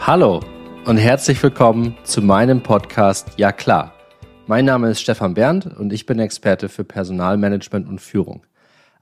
Hallo und herzlich willkommen zu meinem Podcast Ja klar. Mein Name ist Stefan Berndt und ich bin Experte für Personalmanagement und Führung.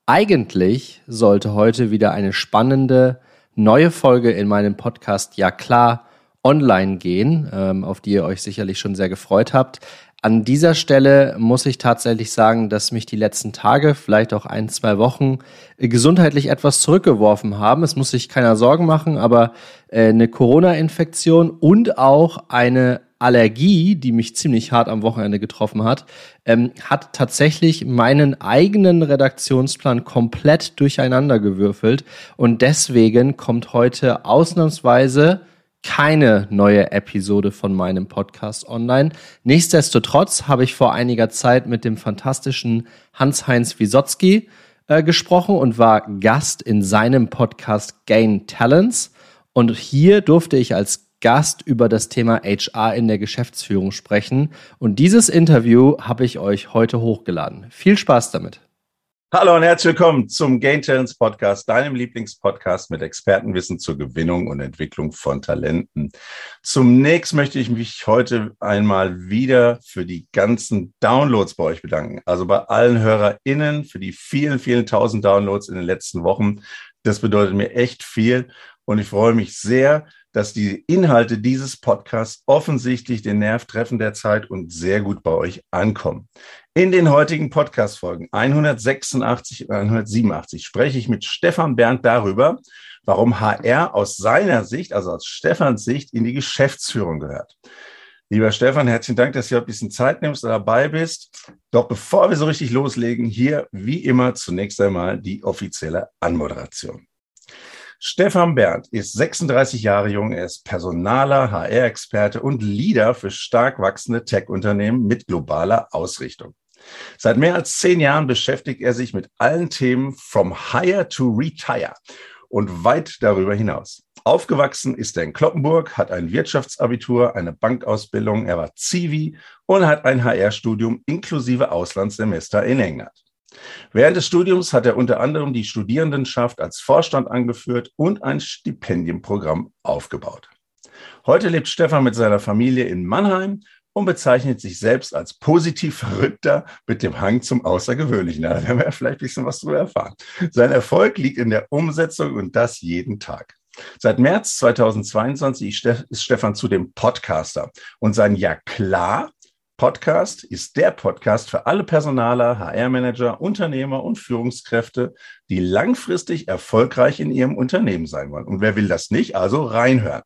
Eigentlich sollte heute wieder eine spannende neue Folge in meinem Podcast Ja klar online gehen, ähm, auf die ihr euch sicherlich schon sehr gefreut habt. An dieser Stelle muss ich tatsächlich sagen, dass mich die letzten Tage, vielleicht auch ein, zwei Wochen, äh, gesundheitlich etwas zurückgeworfen haben. Es muss sich keiner Sorgen machen, aber äh, eine Corona-Infektion und auch eine Allergie, die mich ziemlich hart am Wochenende getroffen hat, ähm, hat tatsächlich meinen eigenen Redaktionsplan komplett durcheinander gewürfelt. Und deswegen kommt heute ausnahmsweise keine neue Episode von meinem Podcast online. Nichtsdestotrotz habe ich vor einiger Zeit mit dem fantastischen Hans-Heinz Wisotzki äh, gesprochen und war Gast in seinem Podcast Gain Talents. Und hier durfte ich als Gast über das Thema HR in der Geschäftsführung sprechen. Und dieses Interview habe ich euch heute hochgeladen. Viel Spaß damit. Hallo und herzlich willkommen zum Gain Talents Podcast, deinem Lieblingspodcast mit Expertenwissen zur Gewinnung und Entwicklung von Talenten. Zunächst möchte ich mich heute einmal wieder für die ganzen Downloads bei euch bedanken. Also bei allen HörerInnen für die vielen, vielen tausend Downloads in den letzten Wochen. Das bedeutet mir echt viel und ich freue mich sehr, dass die Inhalte dieses Podcasts offensichtlich den Nerv treffen derzeit und sehr gut bei euch ankommen. In den heutigen Podcast-Folgen 186 und 187 spreche ich mit Stefan Berndt darüber, warum HR aus seiner Sicht, also aus Stefans Sicht, in die Geschäftsführung gehört. Lieber Stefan, herzlichen Dank, dass du ein bisschen Zeit nimmst und dabei bist. Doch bevor wir so richtig loslegen, hier wie immer zunächst einmal die offizielle Anmoderation. Stefan Berndt ist 36 Jahre jung, er ist Personaler, HR-Experte und Leader für stark wachsende Tech-Unternehmen mit globaler Ausrichtung. Seit mehr als zehn Jahren beschäftigt er sich mit allen Themen from hire to retire und weit darüber hinaus. Aufgewachsen ist er in Kloppenburg, hat ein Wirtschaftsabitur, eine Bankausbildung, er war Zivi und hat ein HR-Studium inklusive Auslandssemester in England. Während des Studiums hat er unter anderem die Studierendenschaft als Vorstand angeführt und ein Stipendienprogramm aufgebaut. Heute lebt Stefan mit seiner Familie in Mannheim und bezeichnet sich selbst als positiv Verrückter mit dem Hang zum Außergewöhnlichen. Da werden wir vielleicht ein bisschen was drüber erfahren. Sein Erfolg liegt in der Umsetzung und das jeden Tag. Seit März 2022 ist Stefan zudem Podcaster und sein Ja klar Podcast ist der Podcast für alle Personaler, HR-Manager, Unternehmer und Führungskräfte, die langfristig erfolgreich in ihrem Unternehmen sein wollen. Und wer will das nicht? Also reinhören.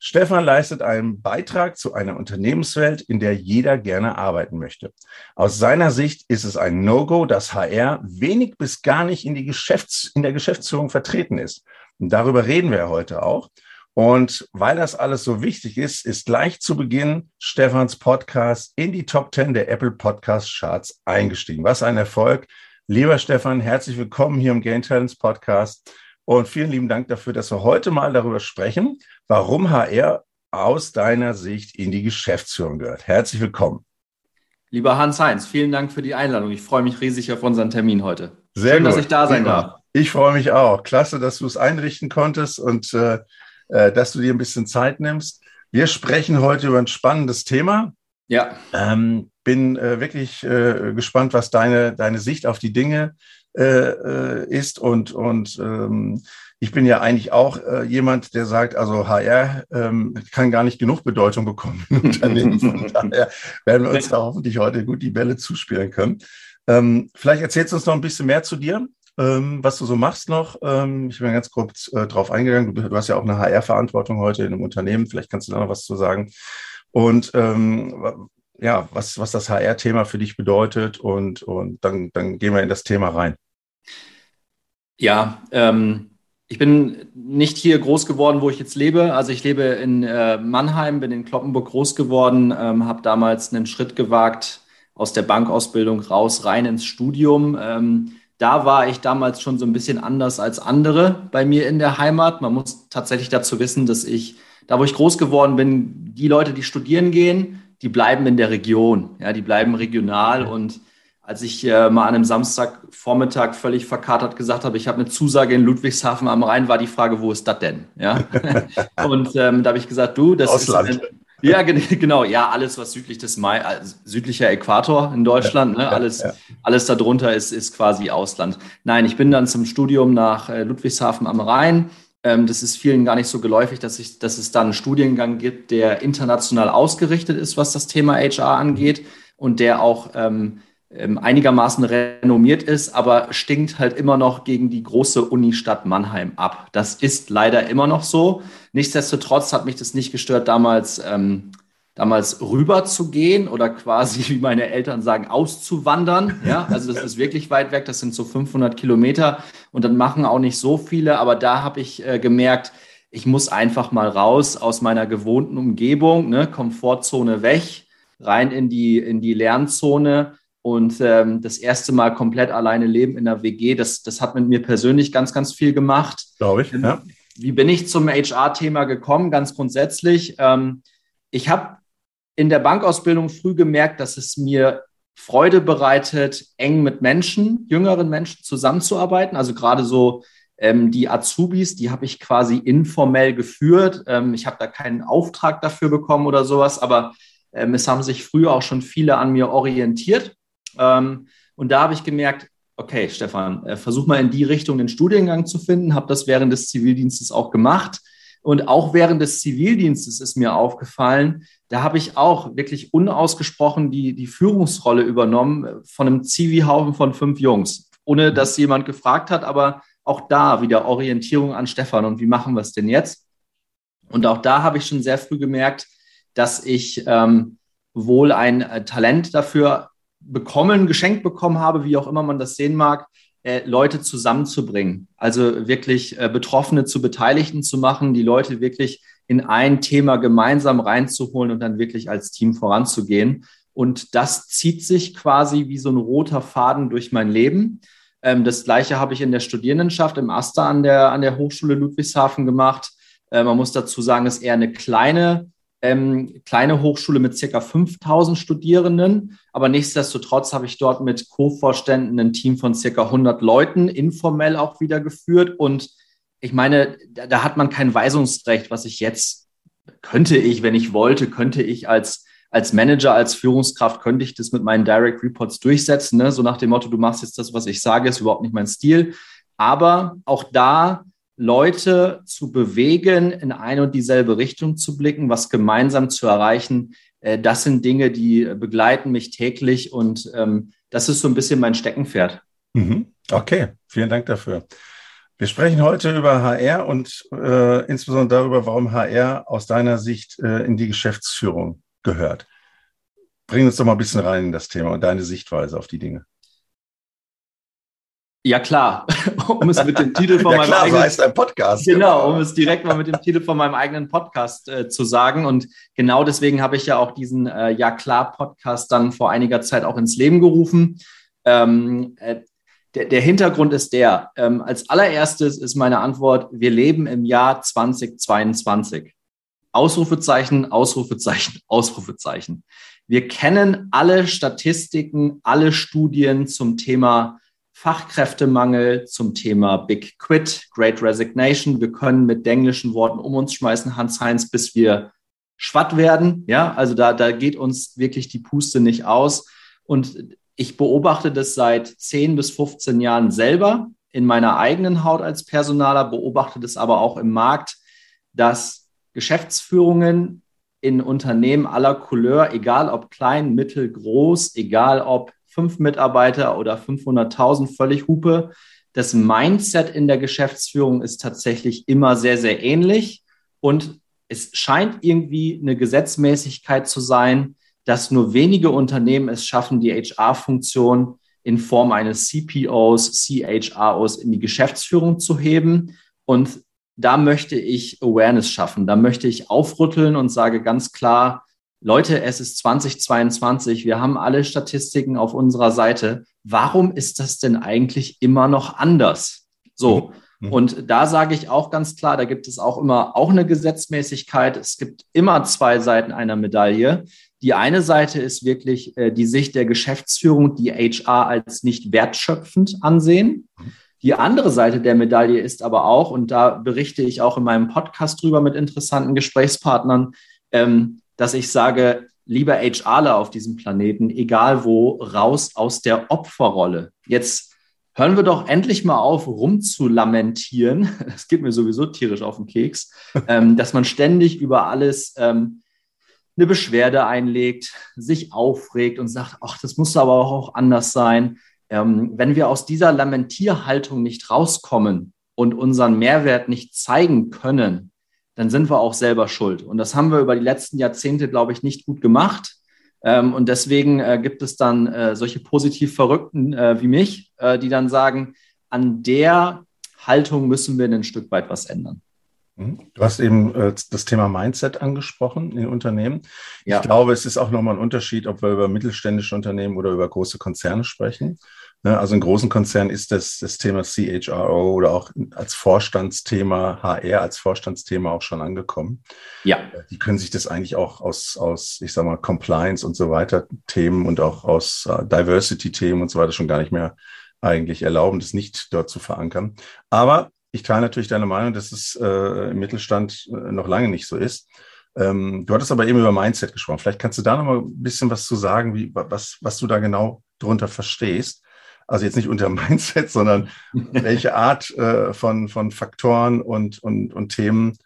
Stefan leistet einen Beitrag zu einer Unternehmenswelt, in der jeder gerne arbeiten möchte. Aus seiner Sicht ist es ein No-Go, dass HR wenig bis gar nicht in, die Geschäfts-, in der Geschäftsführung vertreten ist. Und darüber reden wir heute auch. Und weil das alles so wichtig ist, ist gleich zu Beginn Stefans Podcast in die Top 10 der Apple Podcast Charts eingestiegen. Was ein Erfolg. Lieber Stefan, herzlich willkommen hier im Gain Talents Podcast. Und vielen lieben Dank dafür, dass wir heute mal darüber sprechen, warum HR aus deiner Sicht in die Geschäftsführung gehört. Herzlich willkommen. Lieber Hans-Heinz, vielen Dank für die Einladung. Ich freue mich riesig auf unseren Termin heute. Sehr Schön, gut. dass ich da sein darf. Ich freue mich auch. Klasse, dass du es einrichten konntest und äh, äh, dass du dir ein bisschen Zeit nimmst. Wir sprechen heute über ein spannendes Thema. Ja. Ähm, bin äh, wirklich äh, gespannt, was deine, deine Sicht auf die Dinge äh, äh ist. Und, und ähm, ich bin ja eigentlich auch äh, jemand, der sagt, also HR ähm, kann gar nicht genug Bedeutung bekommen im Unternehmen. Von daher werden wir uns da hoffentlich heute gut die Bälle zuspielen können. Ähm, vielleicht erzählst du uns noch ein bisschen mehr zu dir ähm, was du so machst noch. Ähm, ich bin ganz kurz äh, drauf eingegangen. Du, du, hast ja auch eine HR-Verantwortung heute in einem Unternehmen. Vielleicht kannst du da noch was zu sagen. Und ähm, ja, was, was das HR-Thema für dich bedeutet und, und dann, dann gehen wir in das Thema rein. Ja, ähm, ich bin nicht hier groß geworden, wo ich jetzt lebe. Also ich lebe in äh, Mannheim, bin in Kloppenburg groß geworden, ähm, habe damals einen Schritt gewagt aus der Bankausbildung raus, rein ins Studium. Da war ich damals schon so ein bisschen anders als andere bei mir in der Heimat. Man muss tatsächlich dazu wissen, dass ich, da wo ich groß geworden bin, die Leute, die studieren gehen, die bleiben in der Region. Ja, die bleiben regional und als ich äh, mal an einem Samstagvormittag völlig verkatert gesagt habe, ich habe eine Zusage in Ludwigshafen am Rhein, war die Frage, wo ist das denn? Ja? und ähm, da habe ich gesagt, du, das Ausland. ist. Ja, genau. Ja, alles, was südlich des Mai, also südlicher Äquator in Deutschland, ne? alles, ja, ja. alles darunter ist, ist quasi Ausland. Nein, ich bin dann zum Studium nach äh, Ludwigshafen am Rhein. Ähm, das ist vielen gar nicht so geläufig, dass, ich, dass es da einen Studiengang gibt, der international ausgerichtet ist, was das Thema HR angeht und der auch ähm, einigermaßen renommiert ist, aber stinkt halt immer noch gegen die große Unistadt Mannheim ab. Das ist leider immer noch so. Nichtsdestotrotz hat mich das nicht gestört, damals, ähm, damals rüber zu gehen oder quasi, wie meine Eltern sagen, auszuwandern. Ja, also das ist wirklich weit weg. Das sind so 500 Kilometer und dann machen auch nicht so viele. Aber da habe ich äh, gemerkt, ich muss einfach mal raus aus meiner gewohnten Umgebung, ne, Komfortzone weg, rein in die, in die Lernzone und ähm, das erste Mal komplett alleine leben in der WG, das, das hat mit mir persönlich ganz, ganz viel gemacht. Glaube ich, ja. Wie bin ich zum HR-Thema gekommen? Ganz grundsätzlich. Ähm, ich habe in der Bankausbildung früh gemerkt, dass es mir Freude bereitet, eng mit Menschen, jüngeren Menschen zusammenzuarbeiten. Also gerade so ähm, die Azubis, die habe ich quasi informell geführt. Ähm, ich habe da keinen Auftrag dafür bekommen oder sowas, aber ähm, es haben sich früher auch schon viele an mir orientiert. Ähm, und da habe ich gemerkt, okay, Stefan, äh, versuch mal in die Richtung den Studiengang zu finden, habe das während des Zivildienstes auch gemacht. Und auch während des Zivildienstes ist mir aufgefallen, da habe ich auch wirklich unausgesprochen die, die Führungsrolle übernommen von einem Zivi-Haufen von fünf Jungs, ohne dass jemand gefragt hat, aber auch da wieder Orientierung an Stefan und wie machen wir es denn jetzt? Und auch da habe ich schon sehr früh gemerkt, dass ich ähm, wohl ein äh, Talent dafür bekommen, geschenkt bekommen habe, wie auch immer man das sehen mag, äh, Leute zusammenzubringen. Also wirklich äh, Betroffene zu Beteiligten zu machen, die Leute wirklich in ein Thema gemeinsam reinzuholen und dann wirklich als Team voranzugehen. Und das zieht sich quasi wie so ein roter Faden durch mein Leben. Ähm, das gleiche habe ich in der Studierendenschaft im Aster an der, an der Hochschule Ludwigshafen gemacht. Äh, man muss dazu sagen, es ist eher eine kleine ähm, kleine Hochschule mit circa 5000 Studierenden. Aber nichtsdestotrotz habe ich dort mit Co-Vorständen ein Team von circa 100 Leuten informell auch wieder geführt. Und ich meine, da, da hat man kein Weisungsrecht, was ich jetzt könnte ich, wenn ich wollte, könnte ich als als Manager, als Führungskraft könnte ich das mit meinen Direct Reports durchsetzen. Ne? So nach dem Motto, du machst jetzt das, was ich sage, ist überhaupt nicht mein Stil. Aber auch da Leute zu bewegen, in eine und dieselbe Richtung zu blicken, was gemeinsam zu erreichen. Äh, das sind Dinge, die begleiten mich täglich und ähm, das ist so ein bisschen mein Steckenpferd. Mhm. Okay, vielen Dank dafür. Wir sprechen heute über HR und äh, insbesondere darüber, warum HR aus deiner Sicht äh, in die Geschäftsführung gehört. Bring uns doch mal ein bisschen rein in das Thema und deine Sichtweise auf die Dinge. Ja klar, um es mit dem Titel von ja, meinem klar, eigenen, so heißt ein Podcast. Genau, um es direkt mal mit dem Titel von meinem eigenen Podcast äh, zu sagen. Und genau deswegen habe ich ja auch diesen äh, Ja klar Podcast dann vor einiger Zeit auch ins Leben gerufen. Ähm, äh, der, der, Hintergrund ist der, ähm, als allererstes ist meine Antwort, wir leben im Jahr 2022. Ausrufezeichen, Ausrufezeichen, Ausrufezeichen. Wir kennen alle Statistiken, alle Studien zum Thema Fachkräftemangel zum Thema Big Quit, Great Resignation. Wir können mit englischen Worten um uns schmeißen, Hans-Heinz, bis wir schwatt werden. Ja, also da, da geht uns wirklich die Puste nicht aus. Und ich beobachte das seit 10 bis 15 Jahren selber in meiner eigenen Haut als Personaler, beobachte das aber auch im Markt, dass Geschäftsführungen in Unternehmen aller Couleur, egal ob klein, mittel, groß, egal ob fünf Mitarbeiter oder 500.000 völlig Hupe. Das Mindset in der Geschäftsführung ist tatsächlich immer sehr, sehr ähnlich. Und es scheint irgendwie eine Gesetzmäßigkeit zu sein, dass nur wenige Unternehmen es schaffen, die HR-Funktion in Form eines CPOs, CHROs in die Geschäftsführung zu heben. Und da möchte ich Awareness schaffen. Da möchte ich aufrütteln und sage ganz klar, Leute, es ist 2022, wir haben alle Statistiken auf unserer Seite. Warum ist das denn eigentlich immer noch anders? So. Mhm. mhm. Und da sage ich auch ganz klar, da gibt es auch immer auch eine Gesetzmäßigkeit. Es gibt immer zwei Seiten einer Medaille. Die eine Seite ist wirklich äh, die Sicht der Geschäftsführung, die HR als nicht wertschöpfend ansehen. Die andere Seite der Medaille ist aber auch, und da berichte ich auch in meinem Podcast drüber mit interessanten Gesprächspartnern, ähm, dass ich sage, lieber HRler auf diesem Planeten, egal wo, raus aus der Opferrolle. Jetzt hören wir doch endlich mal auf, rumzulamentieren. Das geht mir sowieso tierisch auf den Keks, ähm, dass man ständig über alles ähm, eine Beschwerde einlegt, sich aufregt und sagt, ach, das muss aber auch anders sein. Ähm, wenn wir aus dieser Lamentierhaltung nicht rauskommen und unseren Mehrwert nicht zeigen können, dann sind wir auch selber schuld. Und das haben wir über die letzten Jahrzehnte, glaube ich, nicht gut gemacht. Ähm, und deswegen äh, gibt es dann äh, solche positiv Verrückten äh, wie mich, die dann sagen, an der Haltung müssen wir ein Stück weit was ändern. Mhm. Du hast eben das Thema Mindset angesprochen in Unternehmen. Ja. Ich glaube, es ist auch nochmal ein Unterschied, ob wir über mittelständische Unternehmen oder über große Konzerne sprechen. Ne, also in großen Konzernen ist das, das Thema CHRO oder auch als Vorstandsthema, HR als Vorstandsthema auch schon angekommen. Ja. Die können sich das eigentlich auch aus, aus ich sag mal, Compliance und so weiter Themen und auch aus uh, Diversity-Themen und so weiter schon gar nicht mehr eigentlich erlauben, das nicht dort zu verankern. Aber ich teile natürlich deine Meinung, dass es äh, im Mittelstand äh, noch lange nicht so ist. Ähm, du hattest aber eben über Mindset gesprochen. Vielleicht kannst du da noch mal ein bisschen was zu sagen, wie, was, was du da genau drunter verstehst. Also jetzt nicht unter Mindset, sondern welche Art äh, von, von Faktoren und, und, und Themen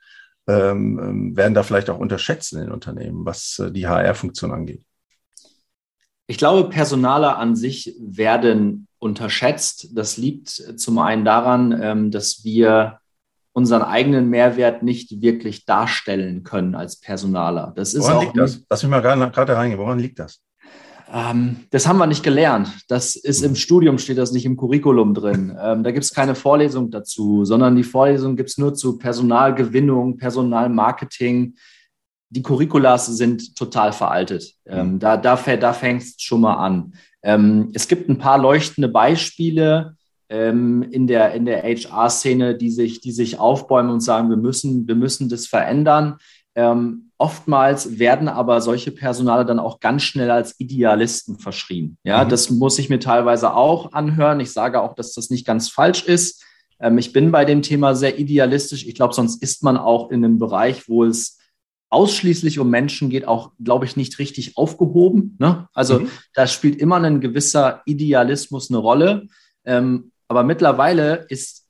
ähm, ähm werden da vielleicht auch unterschätzt in den Unternehmen, was äh, die HR-Funktion angeht. Ich glaube, Personaler an sich werden unterschätzt. Das liegt zum einen daran, ähm, dass wir unseren eigenen Mehrwert nicht wirklich darstellen können als Personaler. Das ist Woran auch liegt das? Lass mich mal gerade reingehen. Woran liegt das? Ähm, das haben wir nicht gelernt. Das ist im Studium, steht das nicht im Curriculum drin. Ähm, da gibt es keine Vorlesung dazu, sondern die Vorlesung gibt es nur zu Personalgewinnung, Personalmarketing. Die Curriculas sind total veraltet. Ähm, mhm. da da, da fängt es schon mal an. Ähm, es gibt ein paar leuchtende Beispiele ähm, in der, in der HR-Szene, die sich, die sich aufbäumen und sagen, wir müssen, wir müssen das verändern. Ähm, oftmals werden aber solche Personale dann auch ganz schnell als Idealisten verschrien. Ja, mhm. das muss ich mir teilweise auch anhören. Ich sage auch, dass das nicht ganz falsch ist. Ähm, ich bin bei dem Thema sehr idealistisch. Ich glaube, sonst ist man auch in einem Bereich, wo es ausschließlich um Menschen geht, auch, glaube ich, nicht richtig aufgehoben. Ne? Also mhm. da spielt immer ein gewisser Idealismus eine Rolle. Ähm, aber mittlerweile ist,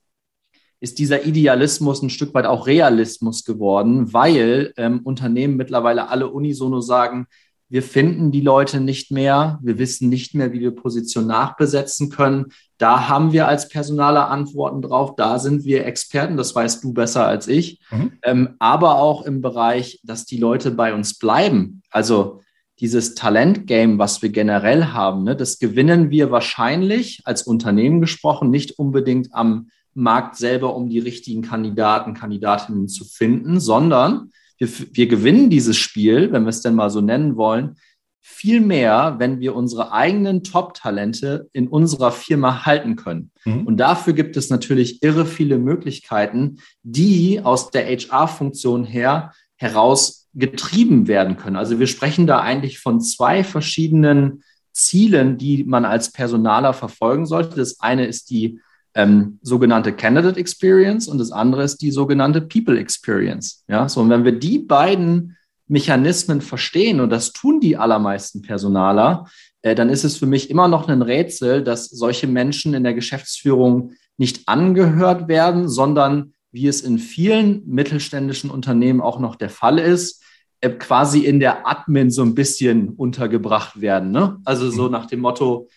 ist dieser Idealismus ein Stück weit auch Realismus geworden, weil ähm, Unternehmen mittlerweile alle unisono sagen, wir finden die Leute nicht mehr, wir wissen nicht mehr, wie wir Position nachbesetzen können. Da haben wir als Personaler Antworten drauf, da sind wir Experten, das weißt du besser als ich. Mhm. Ähm, aber auch im Bereich, dass die Leute bei uns bleiben. Also dieses Talentgame, was wir generell haben, ne, das gewinnen wir wahrscheinlich als Unternehmen gesprochen, nicht unbedingt am Markt selber, um die richtigen Kandidaten, Kandidatinnen zu finden, sondern wir, wir gewinnen dieses Spiel, wenn wir es denn mal so nennen wollen, viel mehr, wenn wir unsere eigenen Top-Talente in unserer Firma halten können. Mhm. Und dafür gibt es natürlich irre viele Möglichkeiten, die aus der HR-Funktion her heraus getrieben werden können. Also wir sprechen da eigentlich von zwei verschiedenen Zielen, die man als Personaler verfolgen sollte. Das eine ist die ähm, sogenannte Candidate Experience und das andere ist die sogenannte People Experience. Ja, so und wenn wir die beiden Mechanismen verstehen und das tun die allermeisten Personaler, äh, dann ist es für mich immer noch ein Rätsel, dass solche Menschen in der Geschäftsführung nicht angehört werden, sondern wie es in vielen mittelständischen Unternehmen auch noch der Fall ist, äh, quasi in der Admin so ein bisschen untergebracht werden. Ne? Also so mhm. nach dem Motto,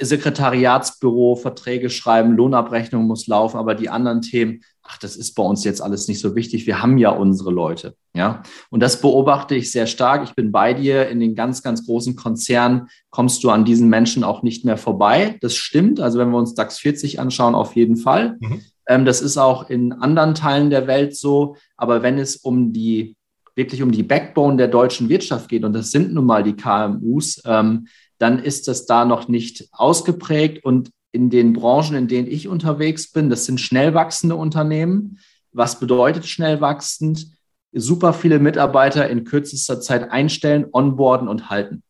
Sekretariatsbüro, Verträge schreiben, Lohnabrechnung muss laufen, aber die anderen Themen, ach, das ist bei uns jetzt alles nicht so wichtig. Wir haben ja unsere Leute. Ja. Und das beobachte ich sehr stark. Ich bin bei dir. In den ganz, ganz großen Konzernen kommst du an diesen Menschen auch nicht mehr vorbei. Das stimmt. Also wenn wir uns DAX 40 anschauen, auf jeden Fall. Mhm. Ähm, das ist auch in anderen Teilen der Welt so. Aber wenn es um die wirklich um die Backbone der deutschen Wirtschaft geht, und das sind nun mal die KMUs, ähm, dann ist das da noch nicht ausgeprägt. Und in den Branchen, in denen ich unterwegs bin, das sind schnell wachsende Unternehmen. Was bedeutet schnell wachsend? super viele Mitarbeiter in kürzester Zeit einstellen, onboarden und halten.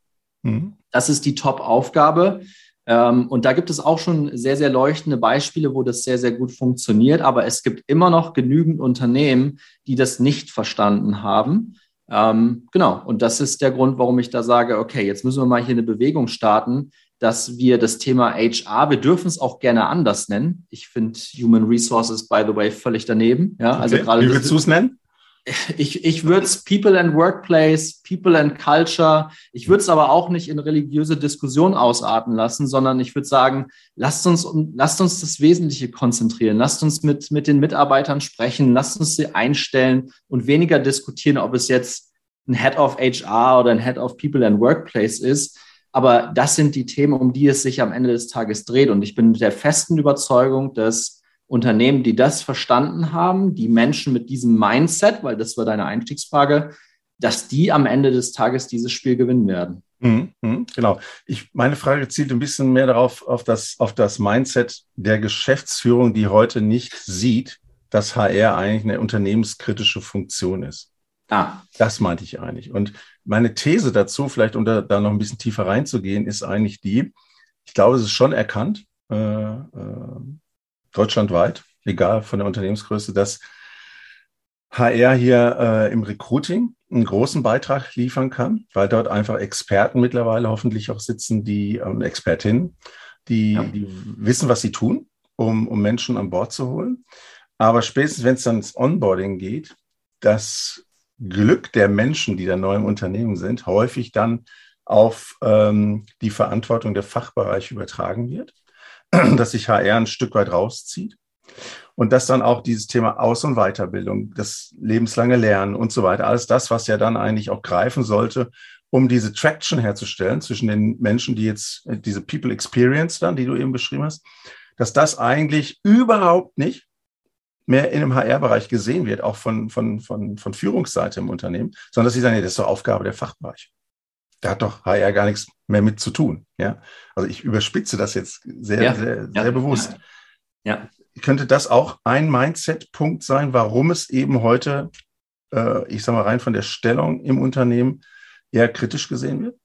Mhm. Das ist die Top-Aufgabe. Ähm, und da gibt es auch schon sehr, sehr leuchtende Beispiele, wo das sehr, sehr gut funktioniert. Aber es gibt immer noch genügend Unternehmen, die das nicht verstanden haben. Ähm, genau. Und das ist der Grund, warum ich da sage, okay, jetzt müssen wir mal hier eine Bewegung starten, dass wir das Thema HR, wir dürfen es auch gerne anders nennen. Ich finde Human Resources, by the way, völlig daneben. Ja, also okay. gerade. Wie würdest du es nennen? Ich, ich würde es People and Workplace, People and Culture, ich würde es aber auch nicht in religiöse Diskussion ausarten lassen, sondern ich würde sagen, lasst uns, lasst uns das Wesentliche konzentrieren, lasst uns mit, mit den Mitarbeitern sprechen, lasst uns sie einstellen und weniger diskutieren, ob es jetzt ein Head of HR oder ein Head of People and Workplace ist. Aber das sind die Themen, um die es sich am Ende des Tages dreht. Und ich bin der festen Überzeugung, dass Unternehmen, die das verstanden haben, die Menschen mit diesem Mindset, weil das war deine Einstiegsfrage, dass die am Ende des Tages dieses Spiel gewinnen werden. Mhm, mhm, genau. Ich, meine Frage zielt ein bisschen mehr darauf, auf das, auf das Mindset der Geschäftsführung, die heute nicht sieht, dass HR eigentlich eine unternehmenskritische Funktion ist. Ah. Das meinte ich eigentlich. Und meine These dazu, vielleicht um da, da noch ein bisschen tiefer reinzugehen, ist eigentlich die, ich glaube, es ist schon erkannt, äh, äh, deutschlandweit, egal von der Unternehmensgröße, dass HR hier äh, im Recruiting einen großen Beitrag liefern kann, weil dort einfach Experten mittlerweile hoffentlich auch sitzen, die ähm, Expertinnen, die, ja. die wissen, was sie tun, um, um Menschen an Bord zu holen. Aber spätestens, wenn es dann ins Onboarding geht, das Glück der Menschen, die da neu im Unternehmen sind, häufig dann auf ähm, die Verantwortung der Fachbereiche übertragen wird. dass sich HR ein Stück weit rauszieht und dass dann auch dieses Thema Aus- und Weiterbildung, das lebenslange Lernen und so weiter, alles das, was ja dann eigentlich auch greifen sollte, um diese Traction herzustellen zwischen den Menschen, die jetzt äh, diese People Experience dann, die du eben beschrieben hast, dass das eigentlich überhaupt nicht mehr in dem HR-Bereich gesehen wird, auch von, von, von, von Führungsseite im Unternehmen, sondern dass sie sagen, nee, das ist doch Aufgabe der Fachbereiche da hat doch HR gar nichts mehr mit zu tun. Ja? Also ich überspitze das jetzt sehr, ja. sehr, sehr ja. bewusst. Ja. Könnte das auch ein Mindset-Punkt sein, warum es eben heute, äh, ich sage mal rein von der Stellung im Unternehmen, eher kritisch gesehen wird?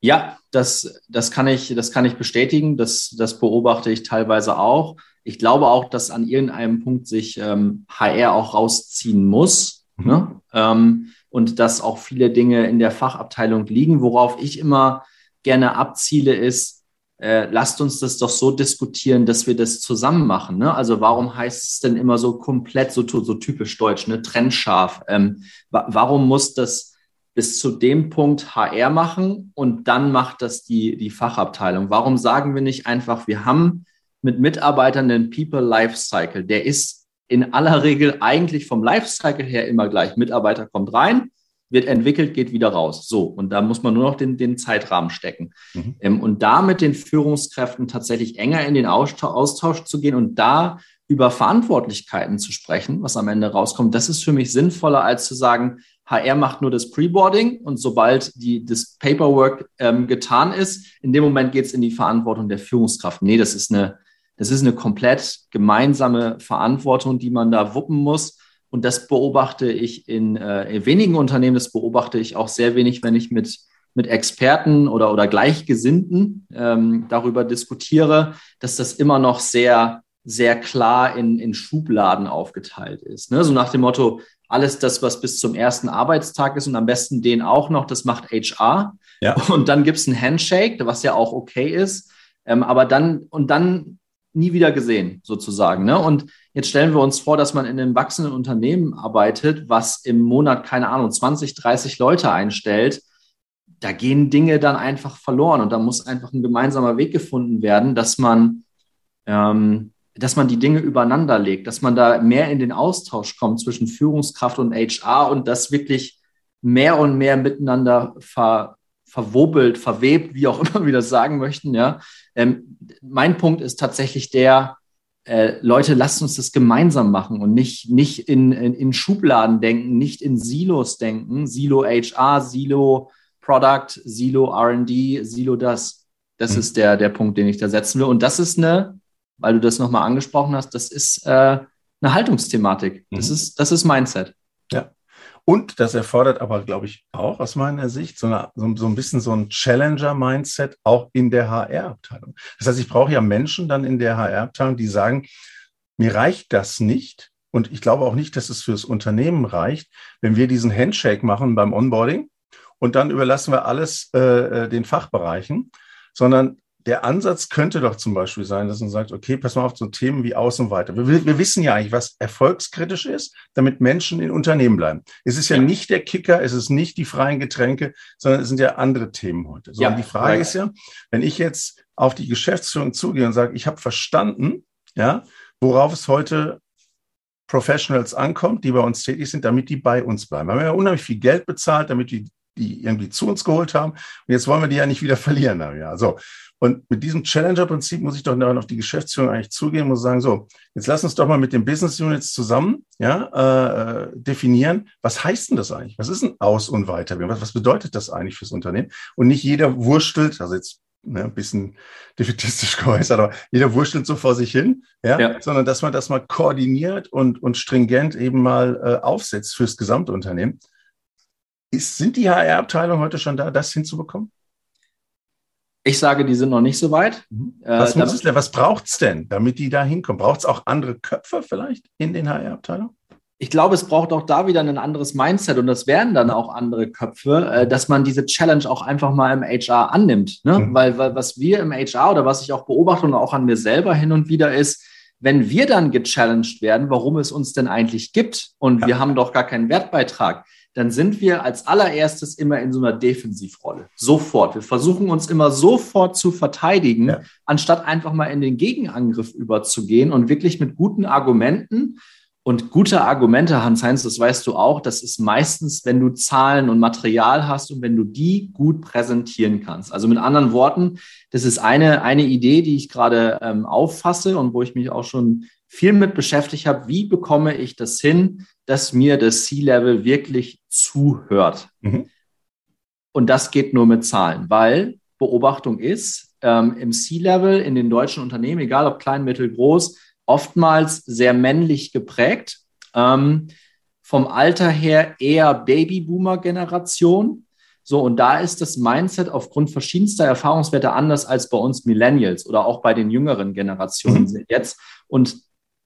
Ja, das, das, kann ich, das kann ich bestätigen. Das, das beobachte ich teilweise auch. Ich glaube auch, dass an irgendeinem Punkt sich ähm, HR auch rausziehen muss. Mhm. Ne? Ähm, und dass auch viele Dinge in der Fachabteilung liegen. Worauf ich immer gerne abziele, ist, äh, lasst uns das doch so diskutieren, dass wir das zusammen machen. Ne? Also warum heißt es denn immer so komplett, so, so typisch deutsch, ne? trennscharf? Ähm, wa warum muss das bis zu dem Punkt HR machen und dann macht das die, die Fachabteilung? Warum sagen wir nicht einfach, wir haben mit Mitarbeitern den People Lifecycle, der ist in aller Regel eigentlich vom Lifecycle her immer gleich. Mitarbeiter kommt rein, wird entwickelt, geht wieder raus. So, und da muss man nur noch den, den Zeitrahmen stecken. Mhm. Ähm, und da mit den Führungskräften tatsächlich enger in den Austausch, Austausch zu gehen und da über Verantwortlichkeiten zu sprechen, was am Ende rauskommt, das ist für mich sinnvoller, als zu sagen, HR macht nur das Preboarding und sobald die, das Paperwork ähm, getan ist, in dem Moment geht es in die Verantwortung der Führungskraft. Nee, das ist eine, das ist eine komplett gemeinsame Verantwortung, die man da wuppen muss. Und das beobachte ich in, äh, in wenigen Unternehmen, das beobachte ich auch sehr wenig, wenn ich mit, mit Experten oder, oder Gleichgesinnten ähm, darüber diskutiere, dass das immer noch sehr, sehr klar in, in Schubladen aufgeteilt ist. Ne? So nach dem Motto, alles das, was bis zum ersten Arbeitstag ist und am besten den auch noch, das macht HR. Ja. Und dann gibt es ein Handshake, was ja auch okay ist. Ähm, aber dann, und dann nie wieder gesehen, sozusagen. Ne? Und jetzt stellen wir uns vor, dass man in einem wachsenden Unternehmen arbeitet, was im Monat, keine Ahnung, 20, 30 Leute einstellt. Da gehen Dinge dann einfach verloren und da muss einfach ein gemeinsamer Weg gefunden werden, dass man, ähm, dass man die Dinge übereinander legt, dass man da mehr in den Austausch kommt zwischen Führungskraft und HR und das wirklich mehr und mehr miteinander ver, verwobelt, verwebt, wie auch immer wir das sagen möchten. Ja, ähm, mein Punkt ist tatsächlich der, äh, Leute, lasst uns das gemeinsam machen und nicht, nicht in, in, in Schubladen denken, nicht in Silos denken. Silo HR, Silo Product, Silo RD, Silo das. Das mhm. ist der, der Punkt, den ich da setzen will. Und das ist eine, weil du das nochmal angesprochen hast, das ist äh, eine Haltungsthematik. Das, mhm. ist, das ist Mindset. Und das erfordert aber, glaube ich, auch aus meiner Sicht so, eine, so, so ein bisschen so ein Challenger-Mindset auch in der HR-Abteilung. Das heißt, ich brauche ja Menschen dann in der HR-Abteilung, die sagen, mir reicht das nicht. Und ich glaube auch nicht, dass es fürs Unternehmen reicht, wenn wir diesen Handshake machen beim Onboarding und dann überlassen wir alles äh, äh den Fachbereichen, sondern der Ansatz könnte doch zum Beispiel sein, dass man sagt, okay, pass mal auf so Themen wie Aus und Weiter. Wir, wir wissen ja eigentlich, was erfolgskritisch ist, damit Menschen in Unternehmen bleiben. Es ist ja, ja, nicht der Kicker, es ist nicht die freien Getränke, sondern es sind ja andere Themen heute. So, ja, und die Frage right. ist ja, wenn ich jetzt auf die Geschäftsführung zugehe und sage, ich habe verstanden, ja, worauf es heute Professionals ankommt, die bei uns tätig sind, damit die bei uns bleiben. Wir haben ja unheimlich viel Geld bezahlt, damit die die irgendwie zu uns geholt haben. Und jetzt wollen wir die ja nicht wieder verlieren. Ja, so. Und mit diesem Challenger-Prinzip muss ich doch dann auf die Geschäftsführung eigentlich zugehen, muss sagen, so, jetzt lass uns doch mal mit den Business Units zusammen ja, äh, definieren, was heißt denn das eigentlich? Was ist ein Aus- und Weiterbildung? Was, was bedeutet das eigentlich fürs Unternehmen? Und nicht jeder wurstelt, also jetzt ne, ein bisschen defetistisch geäußert, aber jeder wurschtelt so vor sich hin, ja, ja. sondern dass man das mal koordiniert und, und stringent eben mal äh, aufsetzt fürs Gesamtunternehmen. Ist, sind die HR-Abteilungen heute schon da, das hinzubekommen? Ich sage, die sind noch nicht so weit. Mhm. Äh, was, äh, was braucht es denn, damit die da hinkommen? Braucht es auch andere Köpfe vielleicht in den HR-Abteilungen? Ich glaube, es braucht auch da wieder ein anderes Mindset und das wären dann auch andere Köpfe, äh, dass man diese Challenge auch einfach mal im HR annimmt. Ne? Mhm. Weil, weil was wir im HR oder was ich auch beobachte und auch an mir selber hin und wieder ist, wenn wir dann gechallenged werden, warum es uns denn eigentlich gibt und ja. wir haben doch gar keinen Wertbeitrag, dann sind wir als allererstes immer in so einer Defensivrolle. Sofort. Wir versuchen uns immer sofort zu verteidigen, ja. anstatt einfach mal in den Gegenangriff überzugehen und wirklich mit guten Argumenten und gute Argumente, Hans-Heinz, das weißt du auch, das ist meistens, wenn du Zahlen und Material hast und wenn du die gut präsentieren kannst. Also mit anderen Worten, das ist eine, eine Idee, die ich gerade ähm, auffasse und wo ich mich auch schon viel mit beschäftigt habe. Wie bekomme ich das hin, dass mir das C-Level wirklich zuhört. Mhm. Und das geht nur mit Zahlen, weil Beobachtung ist, ähm, im C-Level in den deutschen Unternehmen, egal ob klein, mittel, groß, oftmals sehr männlich geprägt. Ähm, vom Alter her eher Babyboomer-Generation. So, und da ist das Mindset aufgrund verschiedenster Erfahrungswerte anders als bei uns Millennials oder auch bei den jüngeren Generationen mhm. jetzt. Und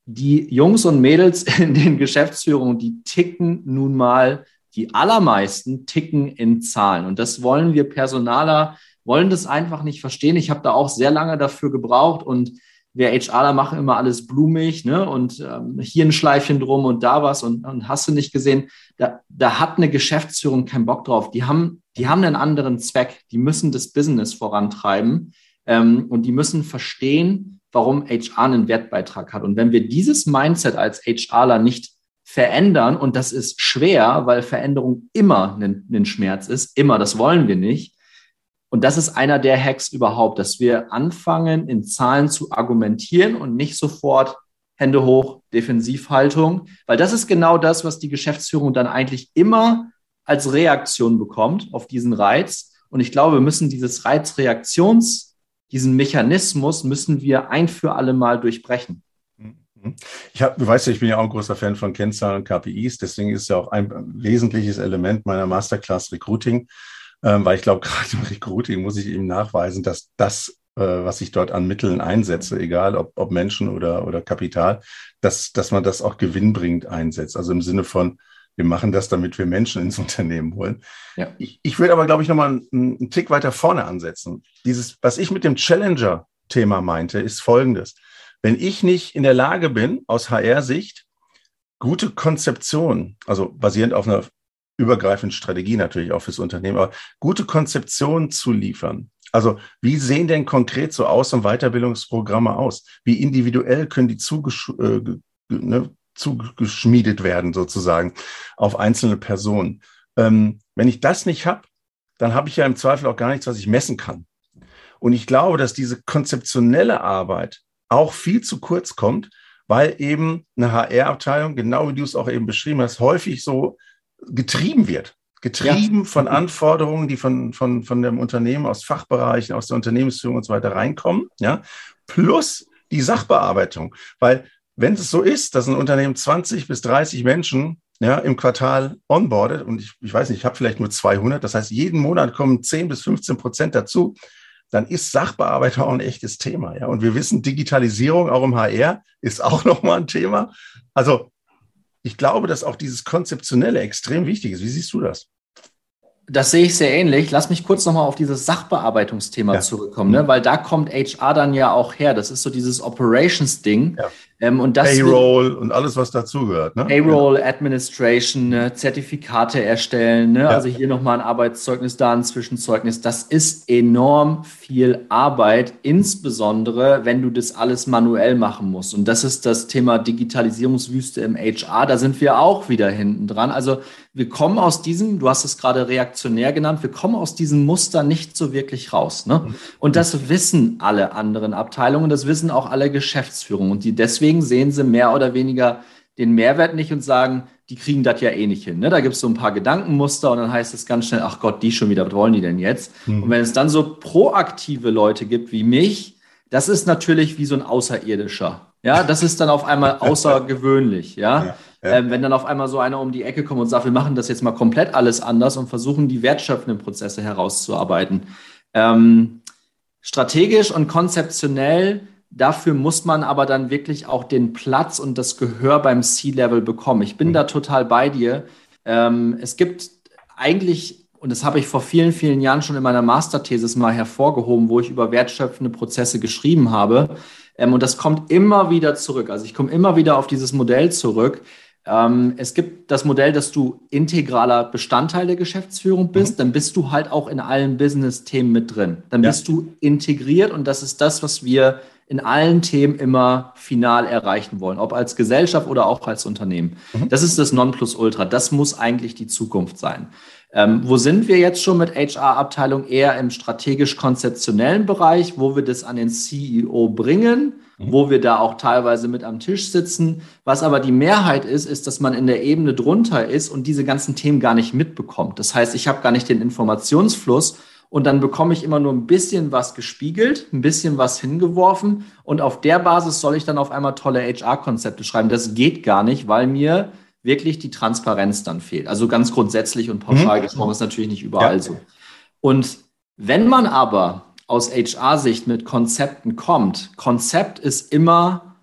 die Jungs und Mädels in den Geschäftsführungen, die ticken nun mal, die allermeisten ticken in Zahlen. Und das wollen wir Personaler, wollen das einfach nicht verstehen. Ich habe da auch sehr lange dafür gebraucht und wir HRler machen immer alles blumig, ne? Und ähm, hier ein Schleifchen drum und da was und, und hast du nicht gesehen, da, da hat eine Geschäftsführung keinen Bock drauf. Die haben, die haben einen anderen Zweck. Die müssen das Business vorantreiben ähm, und die müssen verstehen, warum HR einen Wertbeitrag hat. Und wenn wir dieses Mindset als HRler nicht verändern, und das ist schwer, weil Veränderung immer ein, ein Schmerz ist, immer, das wollen wir nicht. Und das ist einer der Hacks überhaupt, dass wir anfangen, in Zahlen zu argumentieren und nicht sofort Hände hoch, Defensivhaltung, weil das ist genau das, was die Geschäftsführung dann eigentlich immer als Reaktion bekommt auf diesen Reiz. Und ich glaube, wir müssen dieses Reizreaktions diesen Mechanismus müssen wir ein für alle Mal durchbrechen. Mhm. Ich habe, du weißt ja, ich bin ja auch ein großer Fan von Kennzahlen und KPIs, deswegen ist ja auch ein wesentliches Element meiner Masterclass Recruiting, ähm, weil ich glaube, gerade im Recruiting muss ich eben nachweisen, dass das, äh, was ich dort an Mitteln einsetze, egal ob, ob Menschen oder, oder Kapital, dass, dass man das auch gewinnbringend einsetzt. Also im Sinne von, wir machen das, damit wir Menschen ins Unternehmen holen. Ja. Ich, ich würde aber, glaube ich, nochmal einen, einen Tick weiter vorne ansetzen. Dieses, was ich mit dem Challenger-Thema meinte, ist folgendes. Wenn ich nicht in der Lage bin, aus HR-Sicht, gute Konzeption, also basierend auf einer übergreifenden Strategie natürlich auch fürs Unternehmen, aber gute Konzeption zu liefern. Also wie sehen denn konkret so Aus- und Weiterbildungsprogramme aus? Wie individuell können die zugesch äh, ne, zugeschmiedet werden, sozusagen, auf einzelne Personen. Ähm, wenn ich das nicht habe, dann habe ich ja im Zweifel auch gar nichts, was ich messen kann. Und ich glaube, dass diese konzeptionelle Arbeit auch viel zu kurz kommt, weil eben eine HR-Abteilung, genau wie du es auch eben beschrieben hast, häufig so getrieben wird. Getrieben ja. von Anforderungen, die von, von, von dem Unternehmen aus Fachbereichen, aus der Unternehmensführung und so weiter reinkommen, ja, plus die Sachbearbeitung. Weil wenn es so ist, dass ein Unternehmen 20 bis 30 Menschen ja, im Quartal onboardet und ich, ich weiß nicht, ich habe vielleicht nur 200, das heißt, jeden Monat kommen 10 bis 15 Prozent dazu, dann ist Sachbearbeiter auch ein echtes Thema. Ja? Und wir wissen, Digitalisierung auch im HR ist auch nochmal ein Thema. Also ich glaube, dass auch dieses Konzeptionelle extrem wichtig ist. Wie siehst du das? Das sehe ich sehr ähnlich. Lass mich kurz nochmal auf dieses Sachbearbeitungsthema ja. zurückkommen, ne? weil da kommt HR dann ja auch her. Das ist so dieses Operations-Ding. Ja. Ähm, und das Payroll und alles, was dazugehört. Ne? Payroll, ja. Administration, ne? Zertifikate erstellen. Ne? Ja. Also hier nochmal ein Arbeitszeugnis, da ein Zwischenzeugnis. Das ist enorm viel Arbeit, insbesondere wenn du das alles manuell machen musst. Und das ist das Thema Digitalisierungswüste im HR. Da sind wir auch wieder hinten dran. Also wir kommen aus diesem, du hast es gerade reaktionär genannt, wir kommen aus diesem Muster nicht so wirklich raus. Ne? Und das wissen alle anderen Abteilungen, das wissen auch alle Geschäftsführungen. Und die deswegen deswegen sehen sie mehr oder weniger den Mehrwert nicht und sagen, die kriegen das ja eh nicht hin. Ne? Da gibt es so ein paar Gedankenmuster und dann heißt es ganz schnell, ach Gott, die schon wieder, was wollen die denn jetzt? Mhm. Und wenn es dann so proaktive Leute gibt wie mich, das ist natürlich wie so ein Außerirdischer. Ja, das ist dann auf einmal außergewöhnlich. Ja, ja, ja. Ähm, wenn dann auf einmal so einer um die Ecke kommt und sagt, wir machen das jetzt mal komplett alles anders und versuchen die wertschöpfenden Prozesse herauszuarbeiten. Ähm, strategisch und konzeptionell Dafür muss man aber dann wirklich auch den Platz und das Gehör beim C-Level bekommen. Ich bin mhm. da total bei dir. Ähm, es gibt eigentlich, und das habe ich vor vielen, vielen Jahren schon in meiner Masterthesis mal hervorgehoben, wo ich über wertschöpfende Prozesse geschrieben habe. Ähm, und das kommt immer wieder zurück. Also ich komme immer wieder auf dieses Modell zurück. Ähm, es gibt das Modell, dass du integraler Bestandteil der Geschäftsführung bist, mhm. dann bist du halt auch in allen Business-Themen mit drin. Dann ja. bist du integriert und das ist das, was wir in allen Themen immer final erreichen wollen, ob als Gesellschaft oder auch als Unternehmen. Mhm. Das ist das Nonplusultra. Das muss eigentlich die Zukunft sein. Ähm, wo sind wir jetzt schon mit HR-Abteilung? Eher im strategisch-konzeptionellen Bereich, wo wir das an den CEO bringen, mhm. wo wir da auch teilweise mit am Tisch sitzen. Was aber die Mehrheit ist, ist, dass man in der Ebene drunter ist und diese ganzen Themen gar nicht mitbekommt. Das heißt, ich habe gar nicht den Informationsfluss und dann bekomme ich immer nur ein bisschen was gespiegelt, ein bisschen was hingeworfen und auf der Basis soll ich dann auf einmal tolle HR-Konzepte schreiben. Das geht gar nicht, weil mir wirklich die Transparenz dann fehlt. Also ganz grundsätzlich und pauschal mhm. gesprochen ist natürlich nicht überall ja. so. Und wenn man aber aus HR-Sicht mit Konzepten kommt, Konzept ist immer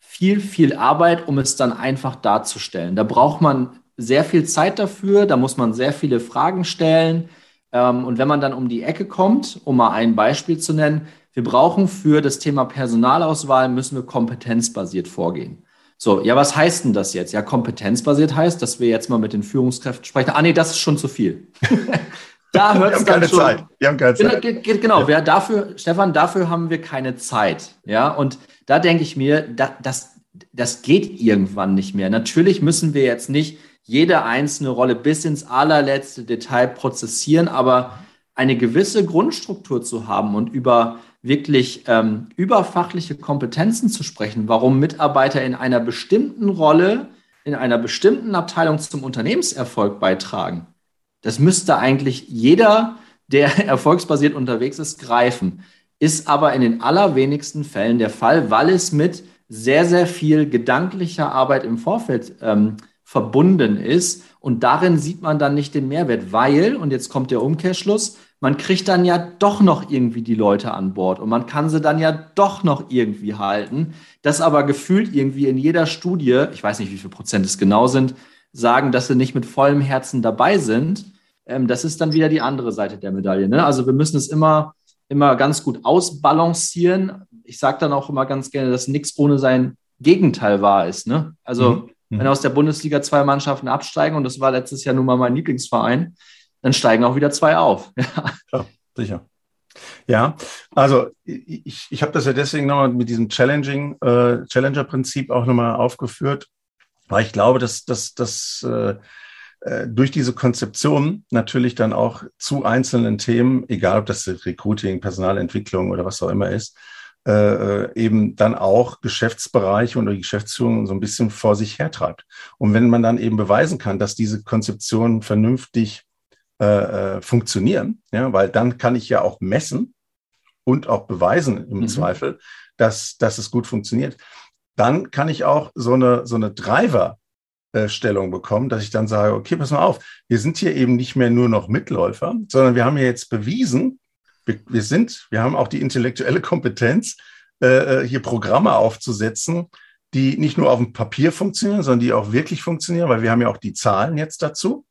viel, viel Arbeit, um es dann einfach darzustellen. Da braucht man sehr viel Zeit dafür, da muss man sehr viele Fragen stellen und wenn man dann um die Ecke kommt, um mal ein Beispiel zu nennen, wir brauchen für das Thema Personalauswahl, müssen wir kompetenzbasiert vorgehen. So, ja, was heißt denn das jetzt? Ja, kompetenzbasiert heißt, dass wir jetzt mal mit den Führungskräften sprechen. Ah, nee, das ist schon zu viel. da hört es dann schon. Zeit. Wir haben keine Zeit. Genau, genau ja. dafür, Stefan, dafür haben wir keine Zeit. Ja, und da denke ich mir, da, das, das geht irgendwann nicht mehr. Natürlich müssen wir jetzt nicht jede einzelne Rolle bis ins allerletzte Detail prozessieren, aber eine gewisse Grundstruktur zu haben und über wirklich ähm, überfachliche Kompetenzen zu sprechen, warum Mitarbeiter in einer bestimmten Rolle, in einer bestimmten Abteilung zum Unternehmenserfolg beitragen. Das müsste eigentlich jeder, der erfolgsbasiert unterwegs ist, greifen. Ist aber in den allerwenigsten Fällen der Fall, weil es mit sehr, sehr viel gedanklicher Arbeit im Vorfeld ähm, verbunden ist. Und darin sieht man dann nicht den Mehrwert, weil, und jetzt kommt der Umkehrschluss, man kriegt dann ja doch noch irgendwie die Leute an Bord und man kann sie dann ja doch noch irgendwie halten. Das aber gefühlt irgendwie in jeder Studie, ich weiß nicht, wie viel Prozent es genau sind, sagen, dass sie nicht mit vollem Herzen dabei sind. Ähm, das ist dann wieder die andere Seite der Medaille. Ne? Also wir müssen es immer, immer ganz gut ausbalancieren. Ich sage dann auch immer ganz gerne, dass nichts ohne sein Gegenteil wahr ist. Ne? Also mhm. Wenn aus der Bundesliga zwei Mannschaften absteigen, und das war letztes Jahr nun mal mein Lieblingsverein, dann steigen auch wieder zwei auf. ja, sicher. Ja, also ich, ich habe das ja deswegen nochmal mit diesem Challenging, äh, Challenger-Prinzip auch nochmal aufgeführt, weil ich glaube, dass, dass, dass äh, äh, durch diese Konzeption natürlich dann auch zu einzelnen Themen, egal ob das Recruiting, Personalentwicklung oder was auch immer ist, äh, äh, eben dann auch Geschäftsbereiche und die Geschäftsführung so ein bisschen vor sich hertreibt. Und wenn man dann eben beweisen kann, dass diese Konzeptionen vernünftig äh, äh, funktionieren, ja, weil dann kann ich ja auch messen und auch beweisen im mhm. Zweifel, dass, dass es gut funktioniert, dann kann ich auch so eine, so eine Driver Stellung bekommen, dass ich dann sage, okay, pass mal auf, wir sind hier eben nicht mehr nur noch Mitläufer, sondern wir haben ja jetzt bewiesen, wir sind, wir haben auch die intellektuelle Kompetenz, äh, hier Programme aufzusetzen, die nicht nur auf dem Papier funktionieren, sondern die auch wirklich funktionieren, weil wir haben ja auch die Zahlen jetzt dazu.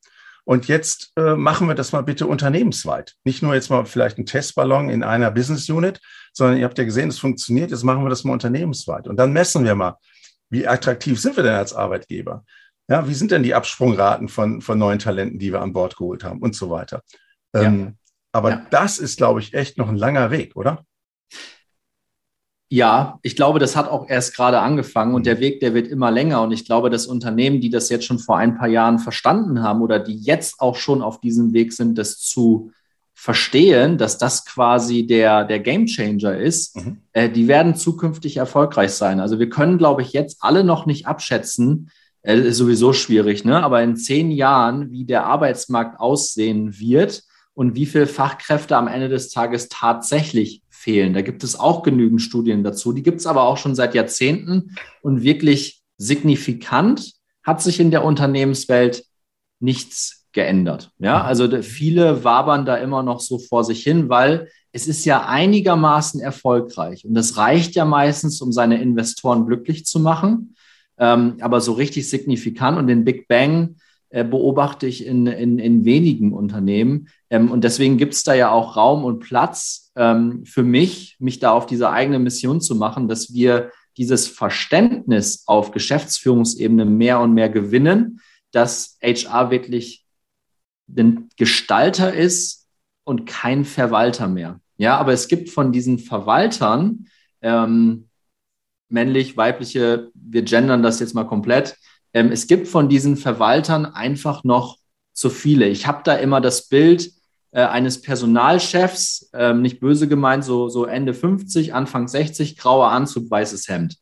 Und jetzt äh, machen wir das mal bitte unternehmensweit. Nicht nur jetzt mal vielleicht ein Testballon in einer Business Unit, sondern ihr habt ja gesehen, es funktioniert, jetzt machen wir das mal unternehmensweit. Und dann messen wir mal, wie attraktiv sind wir denn als Arbeitgeber? Ja, wie sind denn die Absprungraten von, von neuen Talenten, die wir an Bord geholt haben und so weiter? Ähm, ja. Aber ja. das ist, glaube ich, echt noch ein langer Weg, oder? Ja, ich glaube, das hat auch erst gerade angefangen und mhm. der Weg, der wird immer länger. Und ich glaube, dass Unternehmen, die das jetzt schon vor ein paar Jahren verstanden haben oder die jetzt auch schon auf diesem Weg sind, das zu verstehen, dass das quasi der, der Game Changer ist, mhm. äh, die werden zukünftig erfolgreich sein. Also wir können, glaube ich, jetzt alle noch nicht abschätzen, äh, ist sowieso schwierig, ne? aber in zehn Jahren, wie der Arbeitsmarkt aussehen wird und wie viele Fachkräfte am Ende des Tages tatsächlich fehlen. Da gibt es auch genügend Studien dazu. Die gibt es aber auch schon seit Jahrzehnten und wirklich signifikant hat sich in der Unternehmenswelt nichts geändert. Ja, also viele wabern da immer noch so vor sich hin, weil es ist ja einigermaßen erfolgreich und das reicht ja meistens, um seine Investoren glücklich zu machen. Ähm, aber so richtig signifikant und den Big Bang beobachte ich in, in, in wenigen Unternehmen. Ähm, und deswegen gibt es da ja auch Raum und Platz ähm, für mich, mich da auf diese eigene Mission zu machen, dass wir dieses Verständnis auf Geschäftsführungsebene mehr und mehr gewinnen, dass HR wirklich ein Gestalter ist und kein Verwalter mehr. Ja, aber es gibt von diesen Verwaltern, ähm, männlich, weibliche, wir gendern das jetzt mal komplett, ähm, es gibt von diesen Verwaltern einfach noch zu viele. Ich habe da immer das Bild äh, eines Personalchefs, ähm, nicht böse gemeint, so, so Ende 50, Anfang 60, grauer Anzug, weißes Hemd.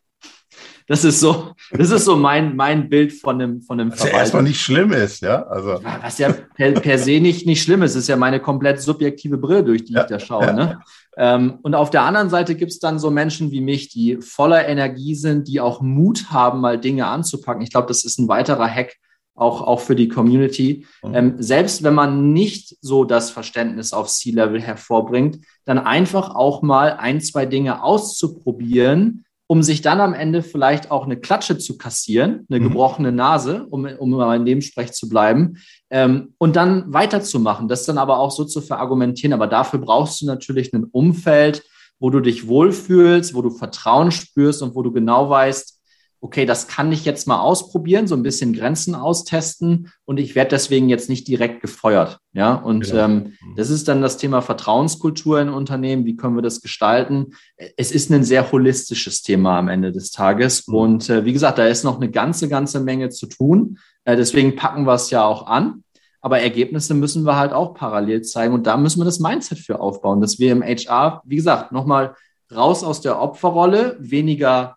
Das ist so, das ist so mein, mein Bild von einem, von einem Was Verwalter. ja erstmal nicht schlimm ist, ja. Also. Was ja per, per se nicht, nicht schlimm ist, ist ja meine komplett subjektive Brille, durch die ja, ich da schaue. Ja. Ne? Ähm, und auf der anderen Seite gibt es dann so Menschen wie mich, die voller Energie sind, die auch Mut haben, mal Dinge anzupacken. Ich glaube, das ist ein weiterer Hack, auch, auch für die Community. Mhm. Ähm, selbst wenn man nicht so das Verständnis auf C-Level hervorbringt, dann einfach auch mal ein, zwei Dinge auszuprobieren, um sich dann am Ende vielleicht auch eine Klatsche zu kassieren, eine mhm. gebrochene Nase, um, um mal in dem Sprech zu bleiben, ähm, und dann weiterzumachen. Das dann aber auch so zu verargumentieren. Aber dafür brauchst du natürlich ein Umfeld, wo du dich wohlfühlst, wo du Vertrauen spürst und wo du genau weißt, okay, das kann ich jetzt mal ausprobieren, so ein bisschen Grenzen austesten und ich werde deswegen jetzt nicht direkt gefeuert. Ja, und genau. ähm, das ist dann das Thema Vertrauenskultur in Unternehmen. Wie können wir das gestalten? Es ist ein sehr holistisches Thema am Ende des Tages. Mhm. Und äh, wie gesagt, da ist noch eine ganze, ganze Menge zu tun. Äh, deswegen packen wir es ja auch an. Aber Ergebnisse müssen wir halt auch parallel zeigen. Und da müssen wir das Mindset für aufbauen, dass wir im HR, wie gesagt, nochmal raus aus der Opferrolle, weniger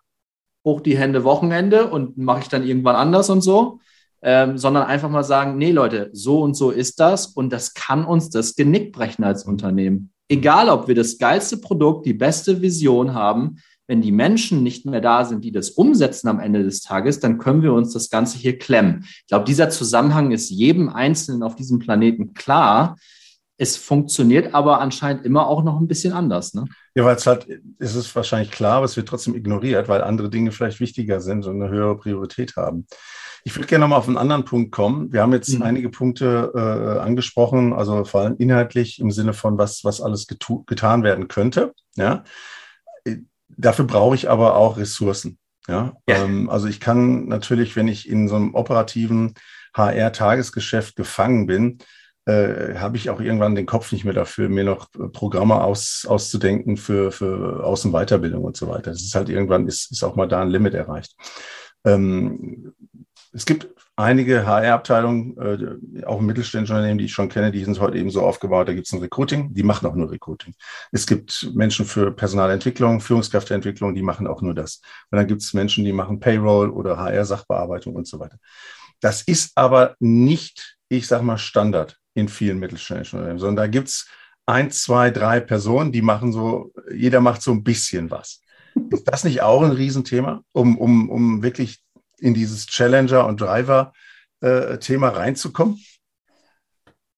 hoch die Hände Wochenende und mache ich dann irgendwann anders und so, ähm, sondern einfach mal sagen, nee Leute, so und so ist das und das kann uns das Genick brechen als Unternehmen. Egal, ob wir das geilste Produkt, die beste Vision haben, wenn die Menschen nicht mehr da sind, die das umsetzen am Ende des Tages, dann können wir uns das Ganze hier klemmen. Ich glaube, dieser Zusammenhang ist jedem Einzelnen auf diesem Planeten klar. Es funktioniert aber anscheinend immer auch noch ein bisschen anders. Ne? Ja, weil es halt, ist es wahrscheinlich klar, aber es wird trotzdem ignoriert, weil andere Dinge vielleicht wichtiger sind und eine höhere Priorität haben. Ich würde gerne nochmal auf einen anderen Punkt kommen. Wir haben jetzt mhm. einige Punkte äh, angesprochen, also vor allem inhaltlich im Sinne von, was, was alles getan werden könnte. Ja. Dafür brauche ich aber auch Ressourcen. Ja. ja. Ähm, also ich kann natürlich, wenn ich in so einem operativen HR-Tagesgeschäft gefangen bin, äh, habe ich auch irgendwann den Kopf nicht mehr dafür, mir noch Programme aus, auszudenken für, für Außenweiterbildung und so weiter. Das ist halt irgendwann, ist, ist auch mal da ein Limit erreicht. Ähm, es gibt einige HR-Abteilungen, äh, auch mittelständische Unternehmen, die ich schon kenne, die sind heute eben so aufgebaut, da gibt es ein Recruiting, die machen auch nur Recruiting. Es gibt Menschen für Personalentwicklung, Führungskräfteentwicklung, die machen auch nur das. Und dann gibt es Menschen, die machen Payroll oder HR-Sachbearbeitung und so weiter. Das ist aber nicht, ich sag mal, Standard in vielen mittelständischen Unternehmen, sondern da gibt es ein, zwei, drei Personen, die machen so, jeder macht so ein bisschen was. Ist das nicht auch ein Riesenthema, um, um, um wirklich in dieses Challenger- und Driver-Thema reinzukommen?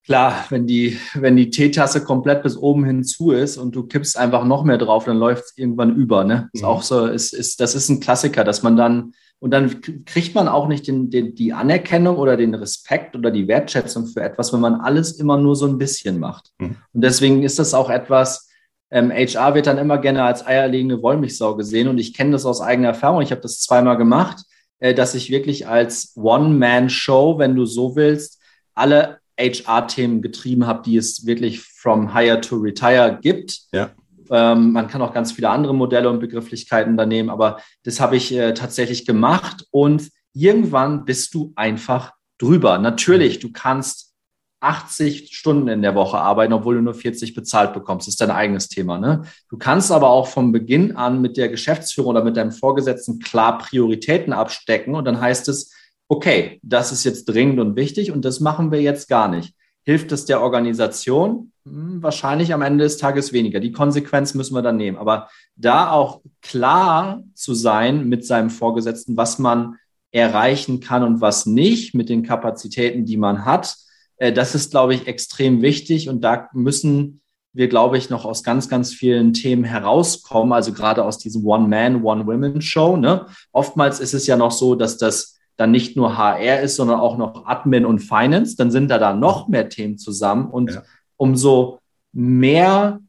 Klar, wenn die, wenn die Teetasse komplett bis oben hin zu ist und du kippst einfach noch mehr drauf, dann läuft es irgendwann über. Ne? Ist mhm. auch so, ist, ist, das ist ein Klassiker, dass man dann, und dann kriegt man auch nicht den, den, die Anerkennung oder den Respekt oder die Wertschätzung für etwas, wenn man alles immer nur so ein bisschen macht. Mhm. Und deswegen ist das auch etwas, ähm, HR wird dann immer gerne als eierlegende Wollmilchsau gesehen und ich kenne das aus eigener Erfahrung. Ich habe das zweimal gemacht, äh, dass ich wirklich als One-Man-Show, wenn du so willst, alle HR-Themen getrieben habe, die es wirklich from hire to retire gibt. Ja. Ähm, man kann auch ganz viele andere Modelle und Begrifflichkeiten da nehmen, aber das habe ich äh, tatsächlich gemacht und irgendwann bist du einfach drüber. Natürlich, du kannst 80 Stunden in der Woche arbeiten, obwohl du nur 40 bezahlt bekommst. Das ist dein eigenes Thema. Ne? Du kannst aber auch vom Beginn an mit der Geschäftsführung oder mit deinem Vorgesetzten klar Prioritäten abstecken und dann heißt es, okay, das ist jetzt dringend und wichtig und das machen wir jetzt gar nicht. Hilft es der Organisation? Hm, wahrscheinlich am Ende des Tages weniger. Die Konsequenz müssen wir dann nehmen. Aber da auch klar zu sein mit seinem Vorgesetzten, was man erreichen kann und was nicht mit den Kapazitäten, die man hat, äh, das ist, glaube ich, extrem wichtig. Und da müssen wir, glaube ich, noch aus ganz, ganz vielen Themen herauskommen. Also gerade aus diesem One-Man, One-Women-Show. Ne? Oftmals ist es ja noch so, dass das dann nicht nur HR ist, sondern auch noch Admin und Finance, dann sind da da noch mehr Themen zusammen und ja. umso mehr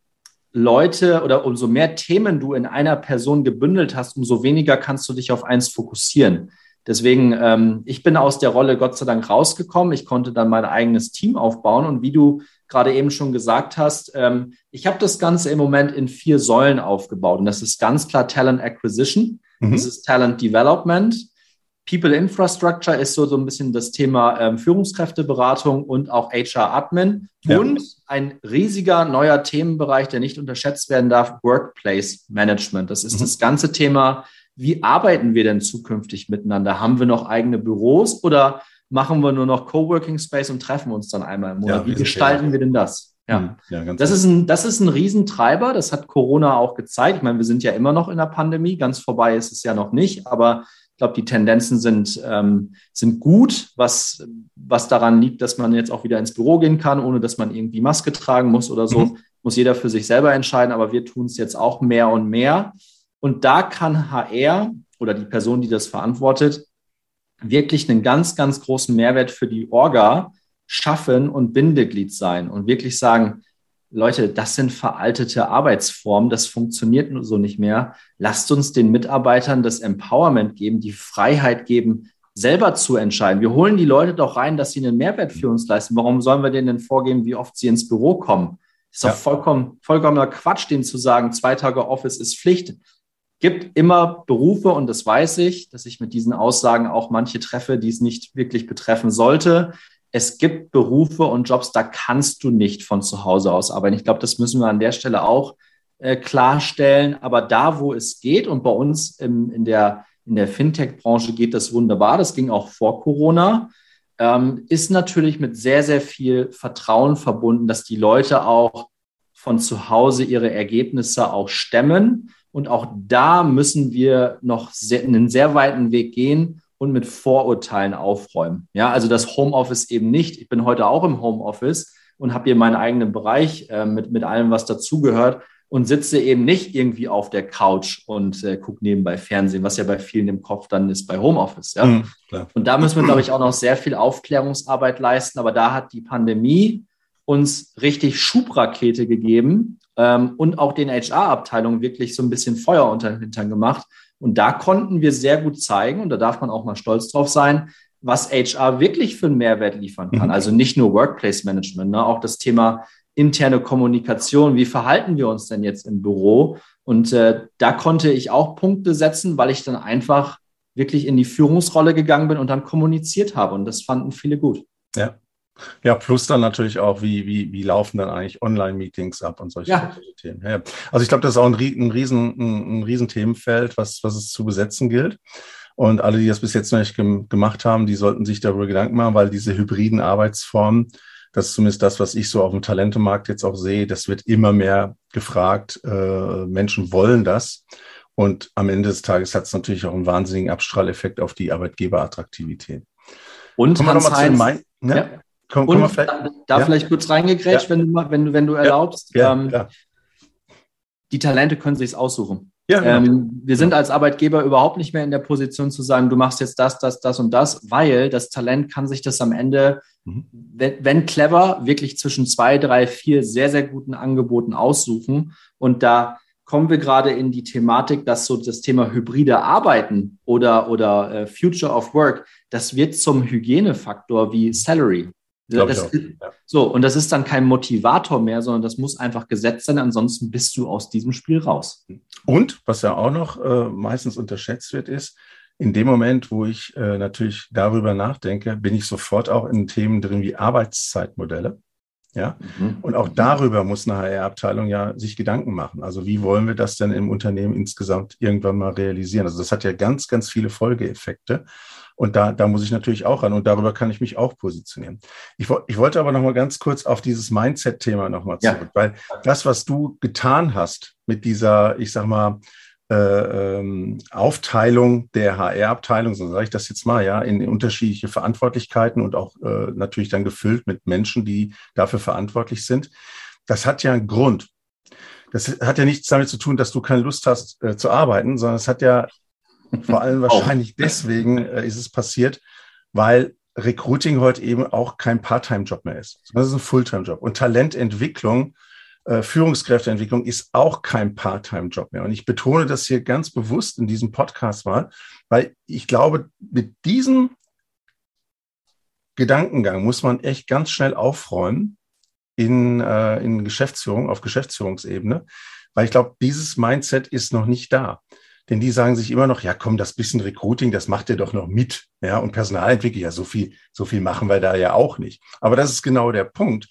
Leute oder umso mehr Themen du in einer Person gebündelt hast, umso weniger kannst du dich auf eins fokussieren. Deswegen, ähm, ich bin aus der Rolle Gott sei Dank rausgekommen. Ich konnte dann mein eigenes Team aufbauen. Und wie du gerade eben schon gesagt hast, ähm, ich habe das Ganze im Moment in vier Säulen aufgebaut. Und das ist ganz klar Talent Acquisition, mhm. das ist Talent Development, People Infrastructure ist so, so ein bisschen das Thema ähm, Führungskräfteberatung und auch HR Admin. Ja. Und ein riesiger neuer Themenbereich, der nicht unterschätzt werden darf, Workplace Management. Das ist mhm. das ganze Thema, wie arbeiten wir denn zukünftig miteinander? Haben wir noch eigene Büros oder machen wir nur noch Coworking Space und treffen uns dann einmal im Monat? Ja, wie gestalten Thema. wir denn das? Ja, mhm. ja das, ist ein, das ist ein Riesentreiber. Das hat Corona auch gezeigt. Ich meine, wir sind ja immer noch in der Pandemie. Ganz vorbei ist es ja noch nicht. Aber ich glaube, die Tendenzen sind, ähm, sind gut, was, was daran liegt, dass man jetzt auch wieder ins Büro gehen kann, ohne dass man irgendwie Maske tragen muss oder so. Mhm. Muss jeder für sich selber entscheiden, aber wir tun es jetzt auch mehr und mehr. Und da kann HR oder die Person, die das verantwortet, wirklich einen ganz, ganz großen Mehrwert für die Orga schaffen und Bindeglied sein und wirklich sagen, Leute, das sind veraltete Arbeitsformen, das funktioniert so nicht mehr. Lasst uns den Mitarbeitern das Empowerment geben, die Freiheit geben, selber zu entscheiden. Wir holen die Leute doch rein, dass sie einen Mehrwert für uns leisten. Warum sollen wir denen denn vorgeben, wie oft sie ins Büro kommen? Das ist ja. doch vollkommen, vollkommener Quatsch, denen zu sagen, zwei Tage Office ist Pflicht. Gibt immer Berufe, und das weiß ich, dass ich mit diesen Aussagen auch manche treffe, die es nicht wirklich betreffen sollte es gibt Berufe und Jobs, da kannst du nicht von zu Hause aus arbeiten. Ich glaube, das müssen wir an der Stelle auch äh, klarstellen. Aber da, wo es geht, und bei uns im, in der, in der Fintech-Branche geht das wunderbar, das ging auch vor Corona, ähm, ist natürlich mit sehr, sehr viel Vertrauen verbunden, dass die Leute auch von zu Hause ihre Ergebnisse auch stemmen. Und auch da müssen wir noch sehr, einen sehr weiten Weg gehen und mit Vorurteilen aufräumen. Ja, also das Homeoffice eben nicht. Ich bin heute auch im Homeoffice und habe hier meinen eigenen Bereich äh, mit, mit allem, was dazugehört und sitze eben nicht irgendwie auf der Couch und äh, gucke nebenbei Fernsehen, was ja bei vielen im Kopf dann ist bei Homeoffice. Ja? Mhm, und da müssen wir, glaube ich, auch noch sehr viel Aufklärungsarbeit leisten. Aber da hat die Pandemie uns richtig Schubrakete gegeben ähm, und auch den HR-Abteilungen wirklich so ein bisschen Feuer unter den Hintern gemacht, und da konnten wir sehr gut zeigen, und da darf man auch mal stolz drauf sein, was HR wirklich für einen Mehrwert liefern kann. Mhm. Also nicht nur Workplace Management, ne? auch das Thema interne Kommunikation. Wie verhalten wir uns denn jetzt im Büro? Und äh, da konnte ich auch Punkte setzen, weil ich dann einfach wirklich in die Führungsrolle gegangen bin und dann kommuniziert habe. Und das fanden viele gut. Ja, ja, plus dann natürlich auch, wie, wie, wie laufen dann eigentlich Online-Meetings ab und solche, ja. solche Themen. Ja. Also ich glaube, das ist auch ein, ein, riesen, ein, ein riesen Themenfeld, was, was es zu besetzen gilt. Und alle, die das bis jetzt noch nicht gemacht haben, die sollten sich darüber Gedanken machen, weil diese hybriden Arbeitsformen, das ist zumindest das, was ich so auf dem Talentemarkt jetzt auch sehe, das wird immer mehr gefragt. Äh, Menschen wollen das. Und am Ende des Tages hat es natürlich auch einen wahnsinnigen Abstrahleffekt auf die Arbeitgeberattraktivität. Und Kommen Hans Heinz, mein, ne? ja. Komm, komm vielleicht, da, ja? vielleicht kurz reingegrätscht, ja. wenn, du, wenn, du, wenn du erlaubst. Ähm, die Talente können sich aussuchen. Ja, genau. ähm, wir sind als Arbeitgeber überhaupt nicht mehr in der Position zu sagen, du machst jetzt das, das, das und das, weil das Talent kann sich das am Ende, mhm. wenn, wenn, clever, wirklich zwischen zwei, drei, vier sehr, sehr guten Angeboten aussuchen. Und da kommen wir gerade in die Thematik, dass so das Thema hybride Arbeiten oder, oder äh, Future of Work, das wird zum Hygienefaktor wie Salary. Das. So, und das ist dann kein Motivator mehr, sondern das muss einfach gesetzt sein, ansonsten bist du aus diesem Spiel raus. Und was ja auch noch äh, meistens unterschätzt wird, ist, in dem Moment, wo ich äh, natürlich darüber nachdenke, bin ich sofort auch in Themen drin wie Arbeitszeitmodelle. Ja, mhm. und auch darüber muss eine HR-Abteilung ja sich Gedanken machen. Also wie wollen wir das denn im Unternehmen insgesamt irgendwann mal realisieren? Also das hat ja ganz, ganz viele Folgeeffekte. Und da, da muss ich natürlich auch ran und darüber kann ich mich auch positionieren. Ich, ich wollte aber noch mal ganz kurz auf dieses Mindset-Thema noch mal zurück, ja. weil das, was du getan hast mit dieser, ich sag mal, äh, ähm, Aufteilung der HR-Abteilung, so sage ich das jetzt mal, ja, in unterschiedliche Verantwortlichkeiten und auch äh, natürlich dann gefüllt mit Menschen, die dafür verantwortlich sind. Das hat ja einen Grund. Das hat ja nichts damit zu tun, dass du keine Lust hast äh, zu arbeiten, sondern es hat ja vor allem wahrscheinlich deswegen äh, ist es passiert, weil Recruiting heute eben auch kein Part-Time-Job mehr ist. Das ist ein Fulltime-Job. Und Talententwicklung, äh, Führungskräfteentwicklung ist auch kein Part-Time-Job mehr. Und ich betone das hier ganz bewusst in diesem Podcast mal, weil ich glaube, mit diesem Gedankengang muss man echt ganz schnell aufräumen in, äh, in Geschäftsführung, auf Geschäftsführungsebene, weil ich glaube, dieses Mindset ist noch nicht da. Denn die sagen sich immer noch, ja, komm, das bisschen Recruiting, das macht ihr doch noch mit. Ja, und Personalentwicklung, ja, so viel, so viel machen wir da ja auch nicht. Aber das ist genau der Punkt.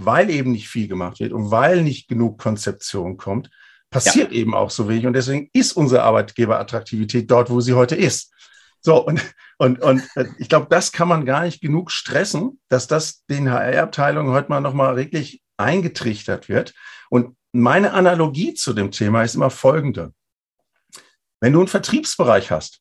Weil eben nicht viel gemacht wird und weil nicht genug Konzeption kommt, passiert ja. eben auch so wenig. Und deswegen ist unsere Arbeitgeberattraktivität dort, wo sie heute ist. So, und, und, und äh, ich glaube, das kann man gar nicht genug stressen, dass das den HR-Abteilungen heute mal nochmal wirklich eingetrichtert wird. Und meine Analogie zu dem Thema ist immer folgende. Wenn du einen Vertriebsbereich hast,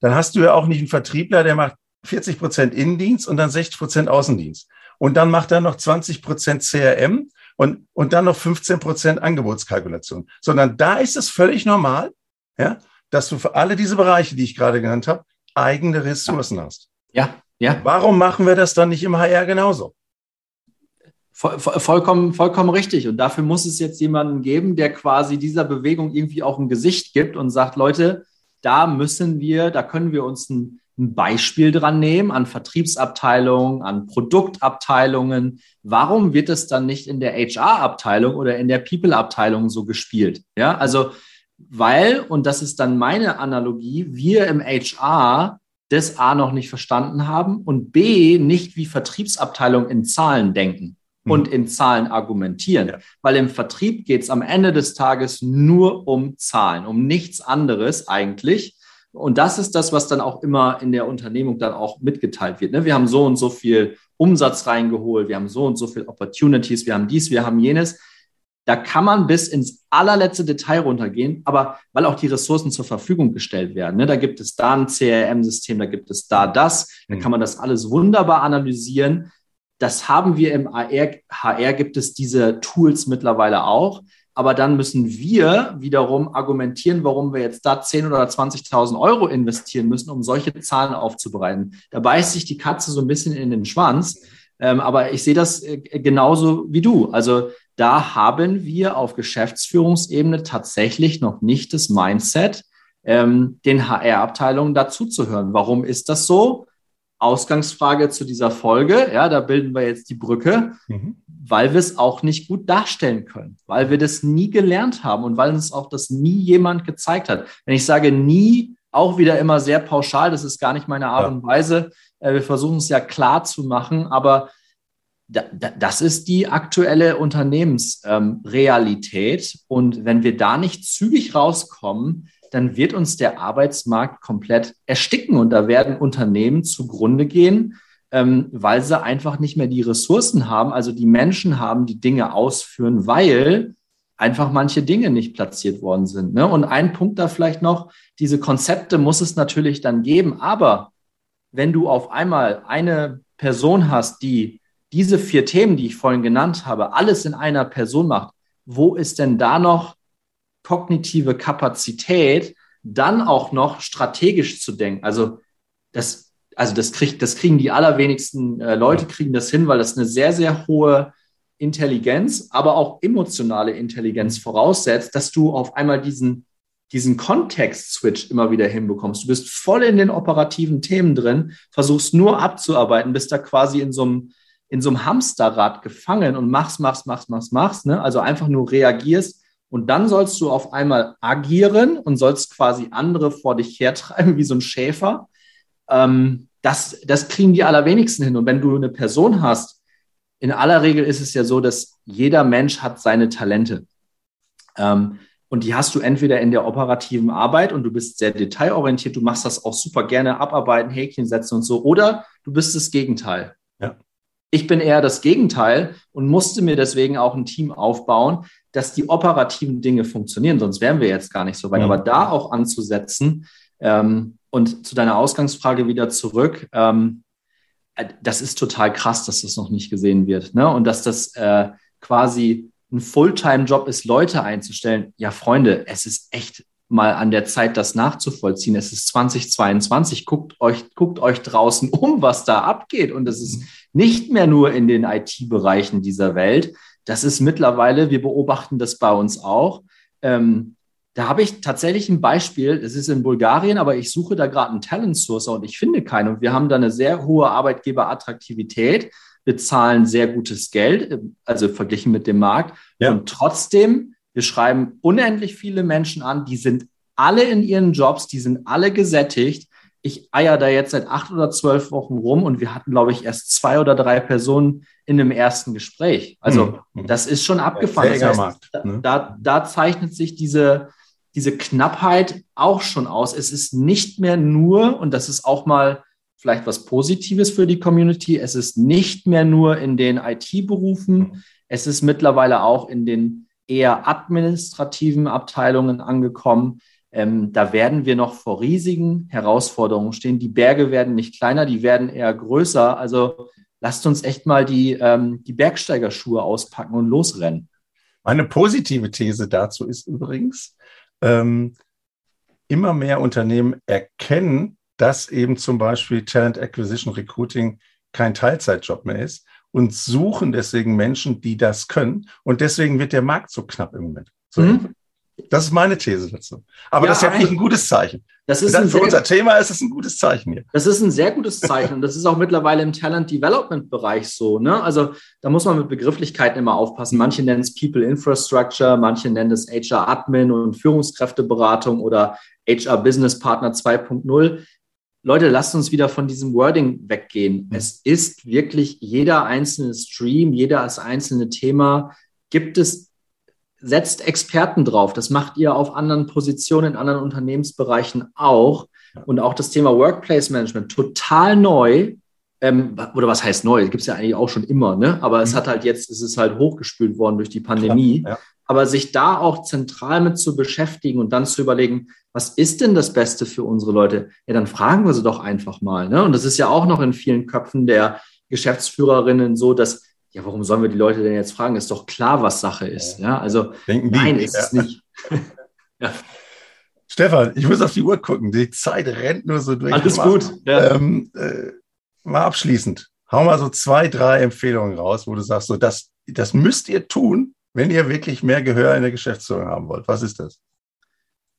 dann hast du ja auch nicht einen Vertriebler, der macht 40 Prozent Innendienst und dann 60 Prozent Außendienst. Und dann macht er noch 20 Prozent CRM und, und dann noch 15 Prozent Angebotskalkulation. Sondern da ist es völlig normal, ja, dass du für alle diese Bereiche, die ich gerade genannt habe, eigene Ressourcen hast. Ja, ja. Warum machen wir das dann nicht im HR genauso? Voll, vollkommen, vollkommen richtig. Und dafür muss es jetzt jemanden geben, der quasi dieser Bewegung irgendwie auch ein Gesicht gibt und sagt, Leute, da müssen wir, da können wir uns ein, ein Beispiel dran nehmen an Vertriebsabteilungen, an Produktabteilungen. Warum wird es dann nicht in der HR-Abteilung oder in der People-Abteilung so gespielt? Ja, also, weil, und das ist dann meine Analogie, wir im HR das A noch nicht verstanden haben und B nicht wie Vertriebsabteilung in Zahlen denken und mhm. in Zahlen argumentieren. Ja. Weil im Vertrieb geht es am Ende des Tages nur um Zahlen, um nichts anderes eigentlich. Und das ist das, was dann auch immer in der Unternehmung dann auch mitgeteilt wird. Ne? Wir haben so und so viel Umsatz reingeholt, wir haben so und so viel Opportunities, wir haben dies, wir haben jenes. Da kann man bis ins allerletzte Detail runtergehen, aber weil auch die Ressourcen zur Verfügung gestellt werden. Ne? Da gibt es da ein CRM-System, da gibt es da das, da mhm. kann man das alles wunderbar analysieren. Das haben wir im AR, HR gibt es diese Tools mittlerweile auch. Aber dann müssen wir wiederum argumentieren, warum wir jetzt da 10 oder 20.000 Euro investieren müssen, um solche Zahlen aufzubereiten. Da beißt sich die Katze so ein bisschen in den Schwanz. Ähm, aber ich sehe das äh, genauso wie du. Also da haben wir auf Geschäftsführungsebene tatsächlich noch nicht das Mindset, ähm, den HR-Abteilungen dazuzuhören. Warum ist das so? Ausgangsfrage zu dieser Folge, ja, da bilden wir jetzt die Brücke, mhm. weil wir es auch nicht gut darstellen können, weil wir das nie gelernt haben und weil uns auch das nie jemand gezeigt hat. Wenn ich sage nie, auch wieder immer sehr pauschal, das ist gar nicht meine Art ja. und Weise. Äh, wir versuchen es ja klar zu machen, aber das ist die aktuelle Unternehmensrealität. und wenn wir da nicht zügig rauskommen, dann wird uns der Arbeitsmarkt komplett ersticken und da werden Unternehmen zugrunde gehen, ähm, weil sie einfach nicht mehr die Ressourcen haben, also die Menschen haben, die Dinge ausführen, weil einfach manche Dinge nicht platziert worden sind. Ne? Und ein Punkt da vielleicht noch, diese Konzepte muss es natürlich dann geben, aber wenn du auf einmal eine Person hast, die diese vier Themen, die ich vorhin genannt habe, alles in einer Person macht, wo ist denn da noch kognitive Kapazität, dann auch noch strategisch zu denken? Also das, also das, kriegt, das kriegen die allerwenigsten äh, Leute, kriegen das hin, weil das eine sehr, sehr hohe Intelligenz, aber auch emotionale Intelligenz voraussetzt, dass du auf einmal diesen, diesen Kontext-Switch immer wieder hinbekommst. Du bist voll in den operativen Themen drin, versuchst nur abzuarbeiten, bist da quasi in so einem, in so einem Hamsterrad gefangen und machst, machst, machst, machst, machst, ne? also einfach nur reagierst und dann sollst du auf einmal agieren und sollst quasi andere vor dich hertreiben wie so ein Schäfer. Ähm, das, das kriegen die allerwenigsten hin. Und wenn du eine Person hast, in aller Regel ist es ja so, dass jeder Mensch hat seine Talente. Ähm, und die hast du entweder in der operativen Arbeit und du bist sehr detailorientiert, du machst das auch super gerne, abarbeiten, Häkchen setzen und so, oder du bist das Gegenteil. Ja. Ich bin eher das Gegenteil und musste mir deswegen auch ein Team aufbauen, dass die operativen Dinge funktionieren, sonst wären wir jetzt gar nicht so weit. Mhm. Aber da auch anzusetzen ähm, und zu deiner Ausgangsfrage wieder zurück, ähm, äh, das ist total krass, dass das noch nicht gesehen wird. Ne? Und dass das äh, quasi ein Fulltime-Job ist, Leute einzustellen. Ja, Freunde, es ist echt mal an der Zeit, das nachzuvollziehen. Es ist 2022. Guckt euch, guckt euch draußen um, was da abgeht. Und es ist nicht mehr nur in den IT-Bereichen dieser Welt. Das ist mittlerweile, wir beobachten das bei uns auch, ähm, da habe ich tatsächlich ein Beispiel, das ist in Bulgarien, aber ich suche da gerade einen Talent Sourcer und ich finde keinen. Und wir haben da eine sehr hohe Arbeitgeberattraktivität, bezahlen sehr gutes Geld, also verglichen mit dem Markt. Ja. Und trotzdem, wir schreiben unendlich viele Menschen an, die sind alle in ihren Jobs, die sind alle gesättigt. Ich eier da jetzt seit acht oder zwölf Wochen rum und wir hatten, glaube ich, erst zwei oder drei Personen in dem ersten Gespräch. Also mhm. das ist schon abgefahren. Das heißt, Markt, ne? da, da zeichnet sich diese, diese Knappheit auch schon aus. Es ist nicht mehr nur, und das ist auch mal vielleicht was Positives für die Community, es ist nicht mehr nur in den IT-Berufen, es ist mittlerweile auch in den eher administrativen Abteilungen angekommen. Ähm, da werden wir noch vor riesigen Herausforderungen stehen. Die Berge werden nicht kleiner, die werden eher größer. Also lasst uns echt mal die, ähm, die Bergsteigerschuhe auspacken und losrennen. Meine positive These dazu ist übrigens, ähm, immer mehr Unternehmen erkennen, dass eben zum Beispiel Talent Acquisition Recruiting kein Teilzeitjob mehr ist und suchen deswegen Menschen, die das können. Und deswegen wird der Markt so knapp im Moment. So mhm. Das ist meine These dazu. Aber ja, das ist ja eigentlich ein gutes Zeichen. Das ist für unser Thema ist es ein gutes Zeichen hier. Das ist ein sehr gutes Zeichen und das ist auch mittlerweile im Talent Development Bereich so. Ne? Also da muss man mit Begrifflichkeiten immer aufpassen. Manche nennen es People Infrastructure, manche nennen es HR Admin und Führungskräfteberatung oder HR Business Partner 2.0. Leute, lasst uns wieder von diesem Wording weggehen. Es ist wirklich jeder einzelne Stream, jeder einzelne Thema gibt es setzt Experten drauf. Das macht ihr auf anderen Positionen, in anderen Unternehmensbereichen auch. Und auch das Thema Workplace Management, total neu. Ähm, oder was heißt neu? Gibt es ja eigentlich auch schon immer, ne? Aber es mhm. hat halt jetzt, es ist halt hochgespült worden durch die Pandemie. Ja. Aber sich da auch zentral mit zu beschäftigen und dann zu überlegen, was ist denn das Beste für unsere Leute? Ja, dann fragen wir sie doch einfach mal. Ne? Und das ist ja auch noch in vielen Köpfen der Geschäftsführerinnen so, dass ja, warum sollen wir die Leute denn jetzt fragen? Ist doch klar, was Sache ist. Ja, also Denken nein, die. ist ja. es nicht. ja. Stefan, ich muss auf die Uhr gucken. Die Zeit rennt nur so durch. Alles gut. Ja. Ähm, äh, mal abschließend. Hau mal so zwei, drei Empfehlungen raus, wo du sagst, so das, das müsst ihr tun, wenn ihr wirklich mehr Gehör in der Geschäftsführung haben wollt. Was ist das?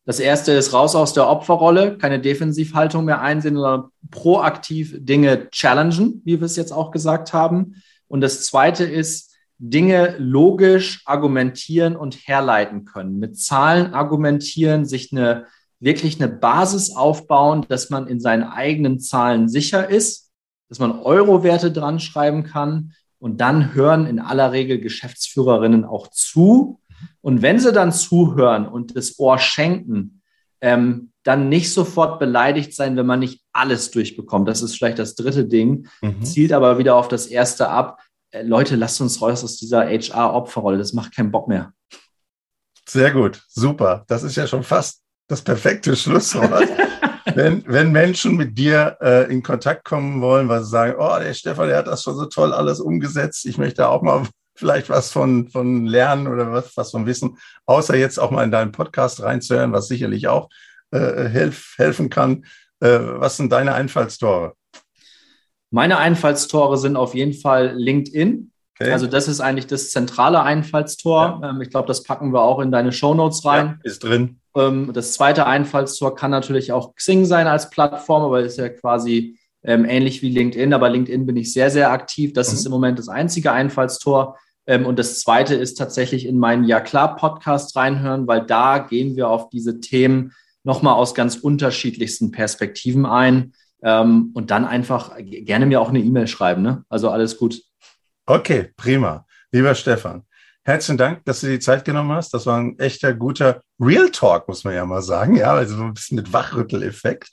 Das erste ist raus aus der Opferrolle, keine Defensivhaltung mehr einsehen, sondern proaktiv Dinge challengen, wie wir es jetzt auch gesagt haben. Und das Zweite ist, Dinge logisch argumentieren und herleiten können. Mit Zahlen argumentieren, sich eine wirklich eine Basis aufbauen, dass man in seinen eigenen Zahlen sicher ist, dass man Euro-Werte dran schreiben kann und dann hören in aller Regel Geschäftsführerinnen auch zu. Und wenn sie dann zuhören und das Ohr schenken, ähm, dann nicht sofort beleidigt sein, wenn man nicht alles durchbekommt. Das ist vielleicht das dritte Ding, mhm. zielt aber wieder auf das erste ab. Äh, Leute, lasst uns raus aus dieser HR-Opferrolle. Das macht keinen Bock mehr. Sehr gut, super. Das ist ja schon fast das perfekte Schlusswort. wenn, wenn Menschen mit dir äh, in Kontakt kommen wollen, weil sie sagen, oh, der Stefan, der hat das schon so toll alles umgesetzt, ich möchte auch mal vielleicht was von, von lernen oder was, was von Wissen, außer jetzt auch mal in deinen Podcast reinzuhören, was sicherlich auch äh, helf, helfen kann. Äh, was sind deine Einfallstore? Meine Einfallstore sind auf jeden Fall LinkedIn. Okay. Also das ist eigentlich das zentrale Einfallstor. Ja. Ähm, ich glaube, das packen wir auch in deine Shownotes rein. Ja, ist drin. Ähm, das zweite Einfallstor kann natürlich auch Xing sein als Plattform, aber ist ja quasi ähm, ähnlich wie LinkedIn. Aber LinkedIn bin ich sehr, sehr aktiv. Das mhm. ist im Moment das einzige Einfallstor. Ähm, und das zweite ist tatsächlich in meinen Ja klar Podcast reinhören, weil da gehen wir auf diese Themen nochmal aus ganz unterschiedlichsten Perspektiven ein. und dann einfach gerne mir auch eine E-Mail schreiben. Ne? Also alles gut. Okay, prima. Lieber Stefan, herzlichen Dank, dass du die Zeit genommen hast. Das war ein echter guter Real Talk, muss man ja mal sagen. Ja, also ein bisschen mit Wachrütteleffekt.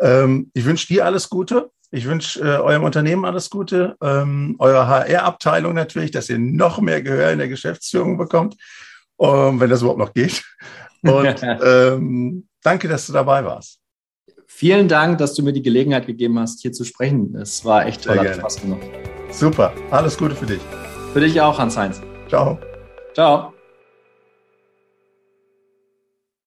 Ähm, ich wünsche dir alles Gute. Ich wünsche äh, eurem Unternehmen alles Gute, ähm, eurer HR-Abteilung natürlich, dass ihr noch mehr Gehör in der Geschäftsführung bekommt, um, wenn das überhaupt noch geht. Und ähm, danke, dass du dabei warst. Vielen Dank, dass du mir die Gelegenheit gegeben hast, hier zu sprechen. Es war echt toll, hat Spaß gemacht. Super, alles Gute für dich. Für dich auch, Hans-Heinz. Ciao. Ciao.